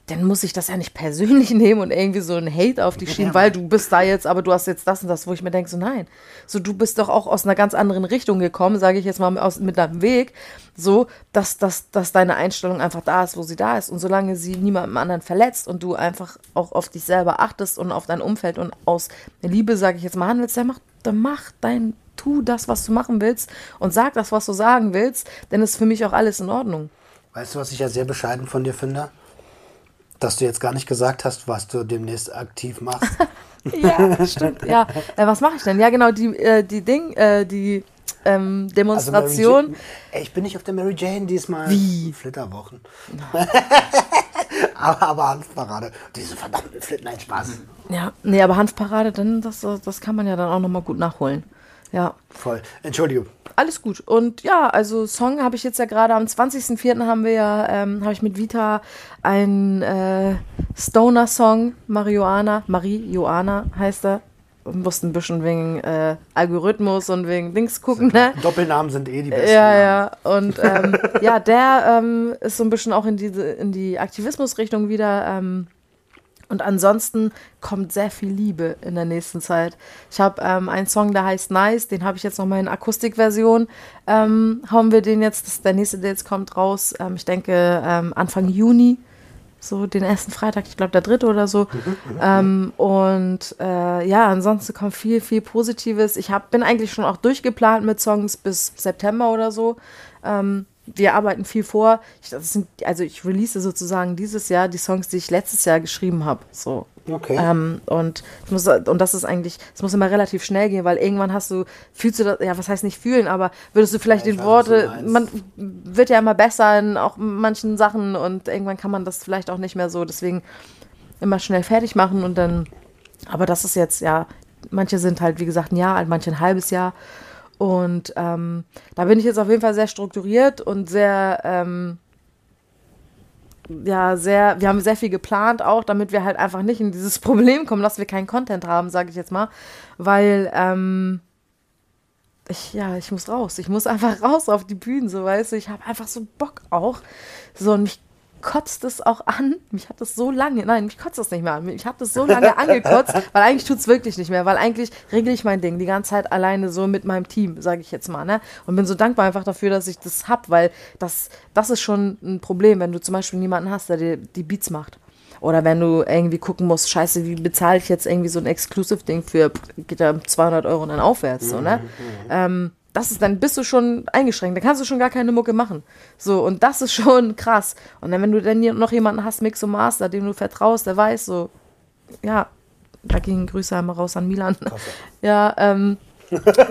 dann muss ich das ja nicht persönlich nehmen und irgendwie so ein Hate auf dich schieben, weil du bist da jetzt, aber du hast jetzt das und das, wo ich mir denke, so nein. So, du bist doch auch aus einer ganz anderen Richtung gekommen, sage ich jetzt mal aus, mit deinem Weg, so, dass, dass, dass deine Einstellung einfach da ist, wo sie da ist. Und solange sie niemandem anderen verletzt und du einfach auch auf dich selber achtest und auf dein Umfeld und aus Liebe, sage ich jetzt mal, handelst, dann mach, dann mach dein, tu das, was du machen willst und sag das, was du sagen willst, dann ist für mich auch alles in Ordnung. Weißt du, was ich ja sehr bescheiden von dir finde? Dass du jetzt gar nicht gesagt hast, was du demnächst aktiv machst. Ja, stimmt. Ja, äh, was mache ich denn? Ja, genau, die, äh, die Ding, äh, die ähm, Also Demonstration. Jane, Ey, ich bin nicht auf der Mary Jane diesmal. Wie? Flitterwochen. aber, aber Hanfparade. Diese verdammten Flit, nein, Spaß. ja, nee, aber Hanfparade, dann, das, das kann man ja dann auch nochmal gut nachholen. Ja, Voll. Entschuldigung. Alles gut. Und ja, also Song habe ich jetzt ja gerade am 20.04. haben wir ja, ähm, habe ich mit Vita einen äh, Stoner-Song, Marihuana, Marie-Joana heißt er. Wir mussten ein bisschen wegen äh, Algorithmus und wegen Dings gucken, ne? Doppelnamen sind eh die besten. Ja, Namen. ja. Und ähm, ja, der ähm, ist so ein bisschen auch in, diese, in die Aktivismusrichtung wieder. Und ansonsten kommt sehr viel Liebe in der nächsten Zeit. Ich habe ähm, einen Song, der heißt Nice, den habe ich jetzt nochmal in Akustikversion. Ähm, hauen wir den jetzt, das ist der nächste, der jetzt kommt, raus. Ähm, ich denke ähm, Anfang Juni, so den ersten Freitag, ich glaube der dritte oder so. Ähm, und äh, ja, ansonsten kommt viel, viel Positives. Ich hab, bin eigentlich schon auch durchgeplant mit Songs bis September oder so. Ähm, wir arbeiten viel vor. Ich, sind, also ich release sozusagen dieses Jahr die Songs, die ich letztes Jahr geschrieben habe. So. Okay. Ähm, und muss, und das ist eigentlich, es muss immer relativ schnell gehen, weil irgendwann hast du, fühlst du das, ja, was heißt nicht fühlen, aber würdest du vielleicht Ja, die Worte, man wird ja immer besser in auch manchen Sachen und irgendwann kann man das vielleicht auch nicht mehr so. Deswegen immer schnell fertig machen und dann, aber das ist jetzt, ja, manche sind halt, wie gesagt, ein Jahr alt, manche ein halbes Jahr. Und ähm, da bin ich jetzt auf jeden Fall sehr strukturiert und sehr, ähm, ja, sehr, wir haben sehr viel geplant auch, damit wir halt einfach nicht in dieses Problem kommen, dass wir keinen Content haben, sage ich jetzt mal. Weil, ähm, ich, ja, ich muss raus. Ich muss einfach raus auf die Bühnen, so weißt du. Ich habe einfach so Bock auch. So, und mich kotzt es auch an. Mich hat das so lange, nein, mich kotzt das nicht mehr an. Ich habe das so lange angekotzt, weil eigentlich tut es wirklich nicht mehr, weil eigentlich regle ich mein Ding die ganze Zeit alleine so mit meinem Team, sage ich jetzt mal, ne? Und bin so dankbar einfach dafür, dass ich das hab, weil das, das ist schon ein Problem, wenn du zum Beispiel niemanden hast, der dir die Beats macht. Oder wenn du irgendwie gucken musst, scheiße, wie bezahle ich jetzt irgendwie so ein Exclusive-Ding für, geht da 200 Euro und dann aufwärts, so, ne? Ähm, das ist, dann bist du schon eingeschränkt, dann kannst du schon gar keine Mucke machen. So, und das ist schon krass. Und dann, wenn du dann noch jemanden hast, Mix und Master, dem du vertraust, der weiß so, ja, da gingen Grüße einmal raus an Milan. Ja, ähm,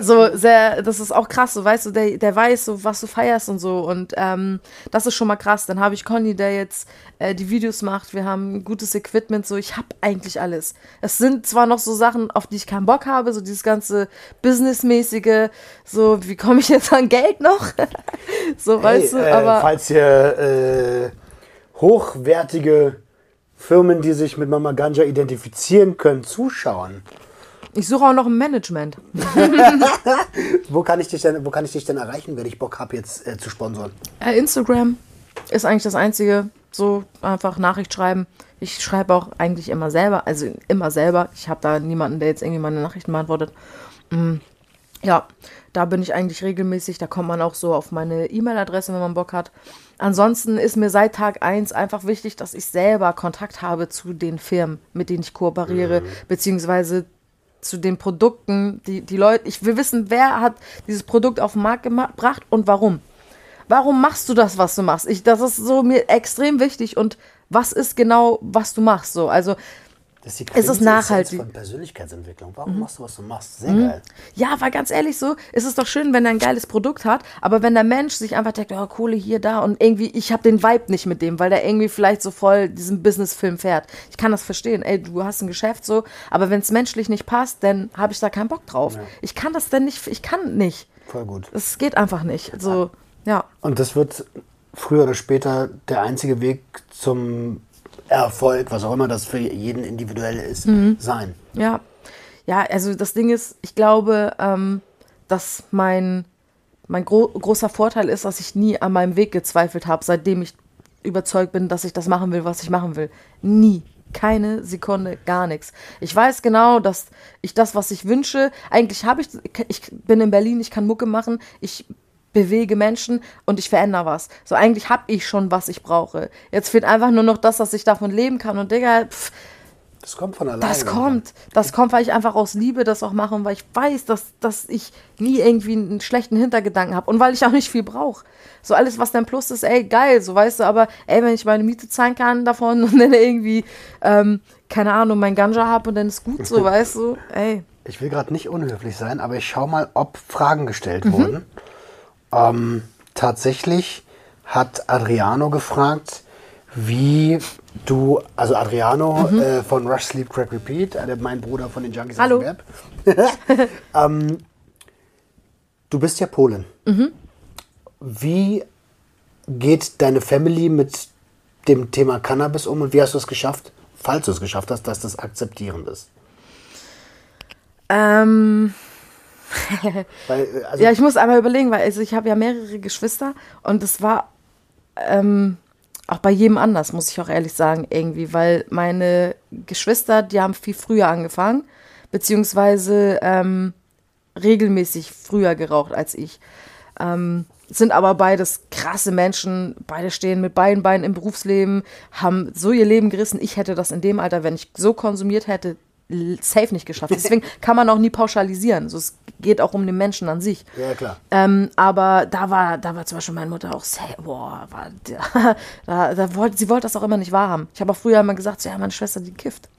so sehr, das ist auch krass, so weißt du, der, der weiß so, was du feierst und so und ähm, das ist schon mal krass. Dann habe ich Conny, der jetzt äh, die Videos macht, wir haben gutes Equipment, so ich habe eigentlich alles. Es sind zwar noch so Sachen, auf die ich keinen Bock habe, so dieses ganze Businessmäßige, so wie komme ich jetzt an Geld noch? so, Hey, weißt du, äh, aber falls ihr äh, hochwertige Firmen, die sich mit Mama Ganja identifizieren können, zuschauen, ich suche auch noch ein Management. wo kann ich dich denn, wo kann ich dich denn erreichen, wenn ich Bock habe, jetzt äh, zu sponsern? Äh, Instagram ist eigentlich das einzige, so einfach Nachricht schreiben. Ich schreibe auch eigentlich immer selber, also immer selber. Ich habe da niemanden, der jetzt irgendwie meine Nachrichten beantwortet. Mm, ja, da bin ich eigentlich regelmäßig. Da kommt man auch so auf meine E-Mail-Adresse, wenn man Bock hat. Ansonsten ist mir seit Tag 1 einfach wichtig, dass ich selber Kontakt habe zu den Firmen, mit denen ich kooperiere, beziehungsweise zu den Produkten, die, die Leute, ich will wissen, wer hat dieses Produkt auf den Markt gebracht und warum. Warum machst du das, was du machst? Ich, das ist so mir extrem wichtig und was ist genau, was du machst? So, also Das ist Es ist nachhaltig. von Persönlichkeitsentwicklung. Warum machst du, was du machst? Sehr geil. Ja, weil ganz ehrlich so, ist es doch schön, wenn er ein geiles Produkt hat, aber wenn der Mensch sich einfach denkt, oh, Kohle hier, da und irgendwie, ich habe den Vibe nicht mit dem, weil der irgendwie vielleicht so voll diesen Business-Film fährt. Ich kann das verstehen, ey, du hast ein Geschäft so, aber wenn es menschlich nicht passt, dann habe ich da keinen Bock drauf. Ich kann das denn nicht, ich kann nicht. Voll gut. Es geht einfach nicht. So, ja. Und das wird früher oder später der einzige Weg zum Erfolg, was auch immer das für jeden individuell ist, Mhm. sein. Ja, ja, also das Ding ist, ich glaube, ähm, dass mein, mein gro großer Vorteil ist, dass ich nie an meinem Weg gezweifelt habe, seitdem ich überzeugt bin, dass ich das machen will, was ich machen will. Nie. Keine Sekunde, gar nichts. Ich weiß genau, dass ich das, was ich wünsche, eigentlich habe ich, ich bin in Berlin, ich kann Mucke machen, ich bewege Menschen und ich verändere was. So eigentlich habe ich schon, was ich brauche. Jetzt fehlt einfach nur noch das, dass ich davon leben kann. Und Digga, pff, Das kommt von alleine. das kommt. Das kommt, weil ich einfach aus Liebe das auch mache und weil ich weiß, dass, dass ich nie irgendwie einen schlechten Hintergedanken habe und weil ich auch nicht viel brauche. So alles, was dann Plus ist, ey, geil, so weißt du, aber ey, wenn ich meine Miete zahlen kann davon und dann irgendwie, ähm, keine Ahnung, mein Ganja habe und dann ist gut so, weißt du, ey. Ich will gerade nicht unhöflich sein, aber ich schau mal, ob Fragen gestellt Mhm. wurden. Ähm, tatsächlich hat Adriano gefragt, wie du, also Adriano äh, von Rush Sleep Crack Repeat, äh, mein Bruder von den Junkies Hallo. Web. ähm, du bist ja Polin. Wie geht deine Family mit dem Thema Cannabis um und wie hast du es geschafft, falls du es geschafft hast, dass das akzeptierend ist? Ähm, Weil, äh, also, ja, ich muss einmal überlegen, weil also ich habe ja mehrere Geschwister und es war ähm, auch bei jedem anders, muss ich auch ehrlich sagen, irgendwie, weil meine Geschwister, die haben viel früher angefangen, beziehungsweise ähm, regelmäßig früher geraucht als ich. Ähm, sind aber beides krasse Menschen, beide stehen mit beiden Beinen im Berufsleben, haben so ihr Leben gerissen. Ich hätte das in dem Alter, wenn ich so konsumiert hätte, safe nicht geschafft. Deswegen kann man auch nie pauschalisieren. So, es geht auch um den Menschen an sich. ja, klar. Ähm, aber da war, da war zum Beispiel meine Mutter auch sehr, boah, war, da, da wollte, sie wollte das auch immer nicht wahrhaben. Ich habe auch früher immer gesagt, so, ja, meine Schwester, die kifft.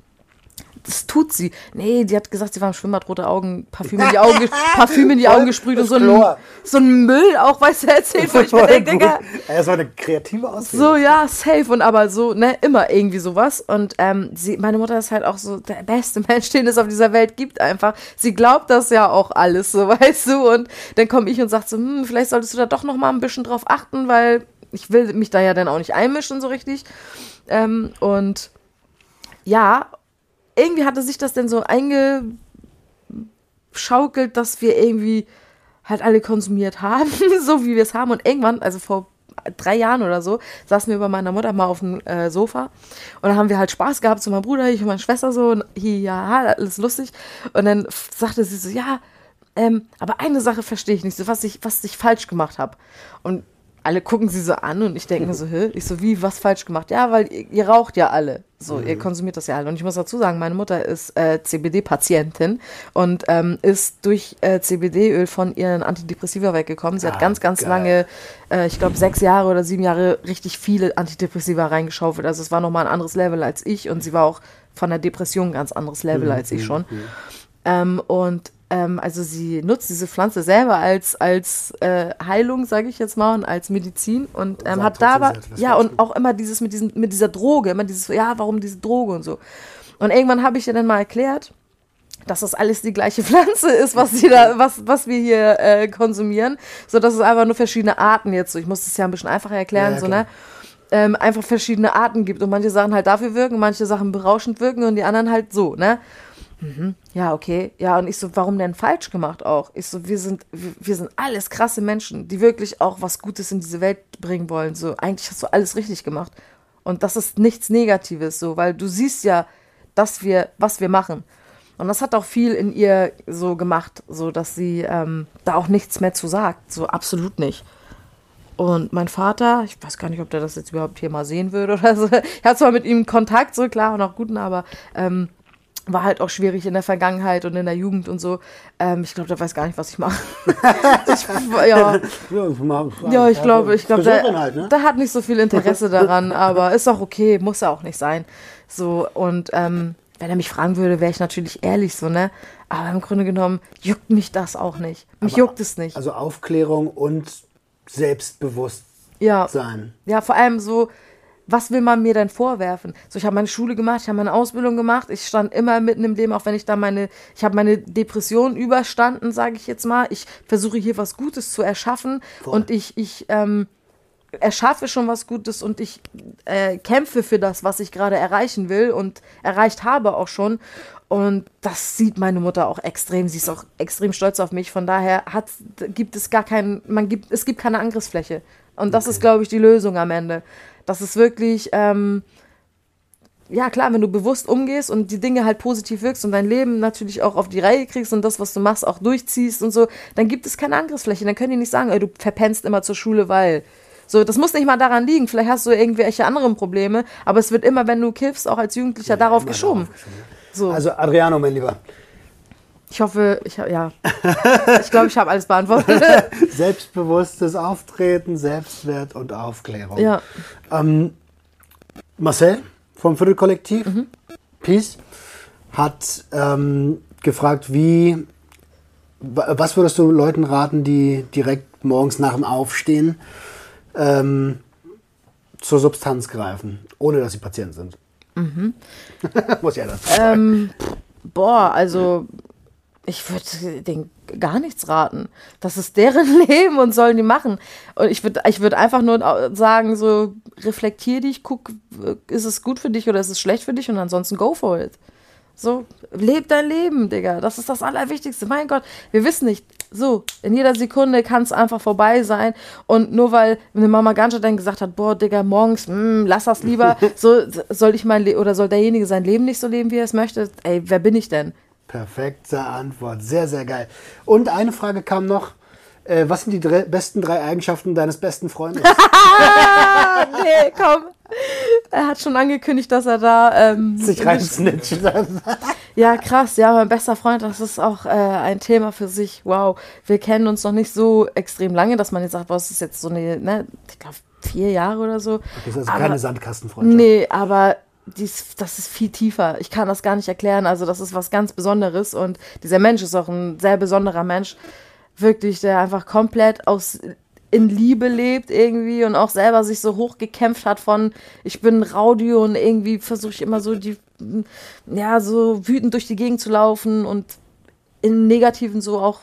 Das tut sie. Nee, die hat gesagt, sie war im Schwimmbad, rote Augen, Parfüm in die Augen, ge- Parfüm in die Augen gesprüht und so ein, so ein Müll auch, weißt du, erzählt, wo ich mir denke, Digga, Das war eine kreative Ausrede. so, ja, safe und aber so, ne, immer irgendwie sowas. Und ähm, sie, meine Mutter ist halt auch so der beste Mensch, den es auf dieser Welt gibt einfach. Sie glaubt das ja auch alles, so, weißt du. Und dann komme ich und sage so, hm, vielleicht solltest du da doch noch mal ein bisschen drauf achten, weil ich will mich da ja dann auch nicht einmischen so richtig. Ähm, und ja, irgendwie hatte sich das denn so eingeschaukelt, dass wir irgendwie halt alle konsumiert haben, so wie wir es haben. Und irgendwann, also vor drei Jahren oder so, saßen wir bei meiner Mutter mal auf dem äh, Sofa und dann haben wir halt Spaß gehabt zu meinem Bruder, ich und meine Schwester so und hier, ja, alles lustig. Und dann sagte sie so, ja, ähm, aber eine Sache verstehe ich nicht, so was ich, was ich falsch gemacht habe. Und alle gucken sie so an und ich denke mir so, hä? Ich so, wie, was falsch gemacht? Ja, weil ihr, ihr raucht ja alle. So, ihr konsumiert das ja alle. Und ich muss dazu sagen, meine Mutter ist äh, CBD-Patientin und ähm, ist durch äh, CBD-Öl von ihren Antidepressiva weggekommen. Sie Ah, hat ganz, ganz geil. lange, äh, ich glaube sechs Jahre oder sieben Jahre, richtig viele Antidepressiva reingeschaufelt. Also es war nochmal ein anderes Level als ich und sie war auch von der Depression ein ganz anderes Level als ich schon. Ähm, und ähm, also sie nutzt diese Pflanze selber als, als äh, Heilung, sage ich jetzt mal, und als Medizin und ähm, hat da aber, ja, und auch immer dieses mit, diesem, mit dieser Droge, immer dieses, ja, warum diese Droge und so. Und irgendwann habe ich ihr dann mal erklärt, dass das alles die gleiche Pflanze ist, was, sie da, was, was wir hier äh, konsumieren, so dass es einfach nur verschiedene Arten jetzt, so ich muss das ja ein bisschen einfacher erklären, Ja, ja, so, ne? Ähm, einfach verschiedene Arten gibt und manche Sachen halt dafür wirken, manche Sachen berauschend wirken und die anderen halt so, ne? Mhm. Ja, okay. Ja, und ich so, warum denn falsch gemacht auch? Ich so, wir sind, wir, sind alles krasse Menschen, die wirklich auch was Gutes in diese Welt bringen wollen. So, eigentlich hast du alles richtig gemacht. Und das ist nichts Negatives, so, weil du siehst ja, dass wir, was wir machen. Und das hat auch viel in ihr so gemacht, so dass sie ähm, da auch nichts mehr zu sagt. So absolut nicht. Und mein Vater, ich weiß gar nicht, ob der das jetzt überhaupt hier mal sehen würde oder so. Ich hatte zwar mit ihm Kontakt, so klar, und auch guten, aber ähm, war halt auch schwierig in der Vergangenheit und in der Jugend und so. Ähm, ich glaube, der weiß gar nicht, was ich mache. ja, ja, ich glaube, ich glaube, der, halt, ne? der hat nicht so viel Interesse daran, aber ist auch okay, muss ja auch nicht sein. So, und ähm, wenn er mich fragen würde, wäre ich natürlich ehrlich so, ne? Aber im Grunde genommen juckt mich das auch nicht. Mich Aber- juckt es nicht. Also Aufklärung und Selbstbewusstsein. Ja. Ja, vor allem so, was will man mir denn vorwerfen? So, ich habe meine Schule gemacht, ich habe meine Ausbildung gemacht, ich stand immer mitten im Leben, auch wenn ich da meine, ich habe meine Depression überstanden, sage ich jetzt mal. Ich versuche hier was Gutes zu erschaffen und ich, ich ähm, erschaffe schon was Gutes und ich äh, kämpfe für das, was ich gerade erreichen will und erreicht habe auch schon. Und das sieht meine Mutter auch extrem. Sie ist auch extrem stolz auf mich. Von daher hat, gibt es gar keinen, man gibt, es gibt keine Angriffsfläche. Und das ist, glaube ich, die Lösung am Ende. Das ist wirklich, ähm, ja klar, wenn du bewusst umgehst und die Dinge halt positiv wirkst und dein Leben natürlich auch auf die Reihe kriegst und das, was du machst, auch durchziehst und so, dann gibt es keine Angriffsfläche. Dann können die nicht sagen, ey, du verpennst immer zur Schule, weil. So, das muss nicht mal daran liegen. Vielleicht hast du irgendwelche anderen Probleme, aber es wird immer, wenn du kiffst, auch als Jugendlicher darauf immer geschoben. darauf geschoben, So, Also Adriano, mein Lieber, ich hoffe, ich habe, ja. ich glaube, ich habe alles beantwortet. selbstbewusstes Auftreten, Selbstwert und Aufklärung. ja. Ähm, Marcel vom Viertelkollektiv, Mhm. Peace, hat ähm, gefragt, wie, wa- was würdest du Leuten raten, die direkt morgens nach dem Aufstehen ähm, zur Substanz greifen, ohne dass sie Patient sind? Muss ja dazu sagen. Mhm. Ähm, boah, also ich würde denen gar nichts raten. Das ist deren Leben und sollen die machen. Und ich würde ich würd einfach nur sagen, so reflektier dich, guck, ist es gut für dich oder ist es schlecht für dich und ansonsten go for it. So, leb dein Leben, Digga. Das ist das Allerwichtigste. Mein Gott, wir wissen nicht. So, in jeder Sekunde kann es einfach vorbei sein. Und nur weil eine Mama Ganja dann gesagt hat, boah, Digga, morgens, mm, lass das lieber, so soll ich mein Le oder soll derjenige sein Leben nicht so leben, wie er es möchte? Ey, wer bin ich denn? Perfekte Antwort, sehr, sehr geil. Und eine Frage kam noch. Äh, was sind die drei, besten drei Eigenschaften deines besten Freundes? Nee, komm. Er hat schon angekündigt, dass er da. Ähm, Sich reinsnitchen. Ja, krass, ja, mein bester Freund, das ist auch äh, ein Thema für sich. Wow, wir kennen uns noch nicht so extrem lange, dass man jetzt sagt, was ist jetzt so eine, ne, ich glaube, vier Jahre oder so. Das ist also Aber- keine Sandkastenfreundschaft. Nee, aber die ist, das ist viel tiefer. Ich kann das gar nicht erklären. Also, das ist was ganz Besonderes. Und dieser Mensch ist auch ein sehr besonderer Mensch. Wirklich, der einfach komplett aus in Liebe lebt irgendwie und auch selber sich so hochgekämpft hat von ich bin Rowdy und irgendwie versuche ich immer so die ja so wütend durch die Gegend zu laufen und im Negativen so auch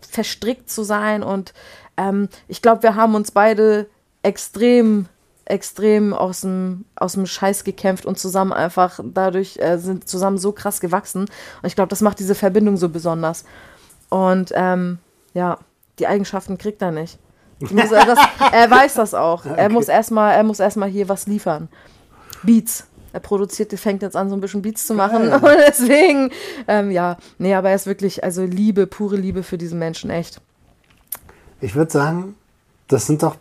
verstrickt zu sein und ähm, ich glaube wir haben uns beide extrem extrem aus dem, aus dem Scheiß gekämpft und zusammen einfach dadurch äh, sind zusammen so krass gewachsen. Und ich glaube, das macht diese Verbindung so besonders. Und ähm, ja, die Eigenschaften kriegt er nicht. Muss, das, er weiß das auch. Okay. Er muss erstmal, er muss erstmal hier was liefern. Beats. Er produziert, fängt jetzt an, so ein bisschen Beats zu machen. Und deswegen, ähm, ja, nee, aber er ist wirklich, also Liebe, pure Liebe für diesen Menschen, echt. Ich würde sagen, das sind doch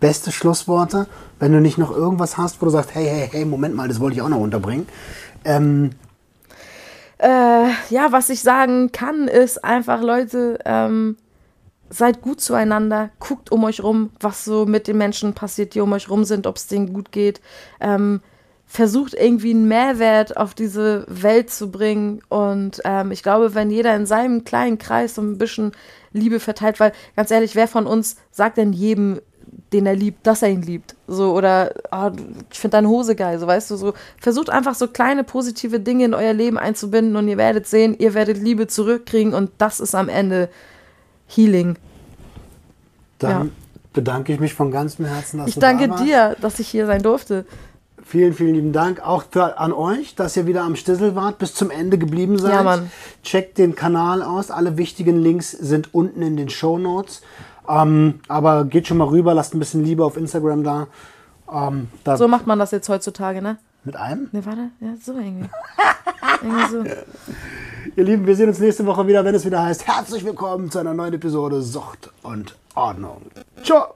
beste Schlussworte. Wenn du nicht noch irgendwas hast, wo du sagst, hey, hey, hey, Moment mal, das wollte ich auch noch unterbringen. Ähm, äh, ja, was ich sagen kann, ist einfach, Leute, ähm, seid gut zueinander, guckt um euch rum, was so mit den Menschen passiert, die um euch rum sind, ob es denen gut geht. Ähm, versucht irgendwie einen Mehrwert auf diese Welt zu bringen. Und ähm, ich glaube, wenn jeder in seinem kleinen Kreis so ein bisschen Liebe verteilt, weil ganz ehrlich, wer von uns sagt denn jedem, den er liebt, dass er ihn liebt? So, oder oh, ich finde deine Hose geil, so weißt du, so versucht einfach so kleine positive Dinge in euer Leben einzubinden und ihr werdet sehen, ihr werdet Liebe zurückkriegen und das ist am Ende Healing. Dann ja. bedanke ich mich von ganzem Herzen, dass ich du danke da warst. dir, dass ich hier sein durfte. Vielen, vielen lieben Dank auch für, an euch, dass ihr wieder am Stissel wart, bis zum Ende geblieben seid. Ja, Mann. Checkt den Kanal aus. Alle wichtigen Links sind unten in den Show Notes. Ähm, aber geht schon mal rüber, lasst ein bisschen Liebe auf Instagram da. Ähm, da so macht man das jetzt heutzutage, ne? Mit einem? Ne, warte. Ja, so irgendwie. irgendwie so. Ihr Lieben, wir sehen uns nächste Woche wieder, wenn es wieder heißt, herzlich willkommen zu einer neuen Episode Sucht und Ordnung. Ciao!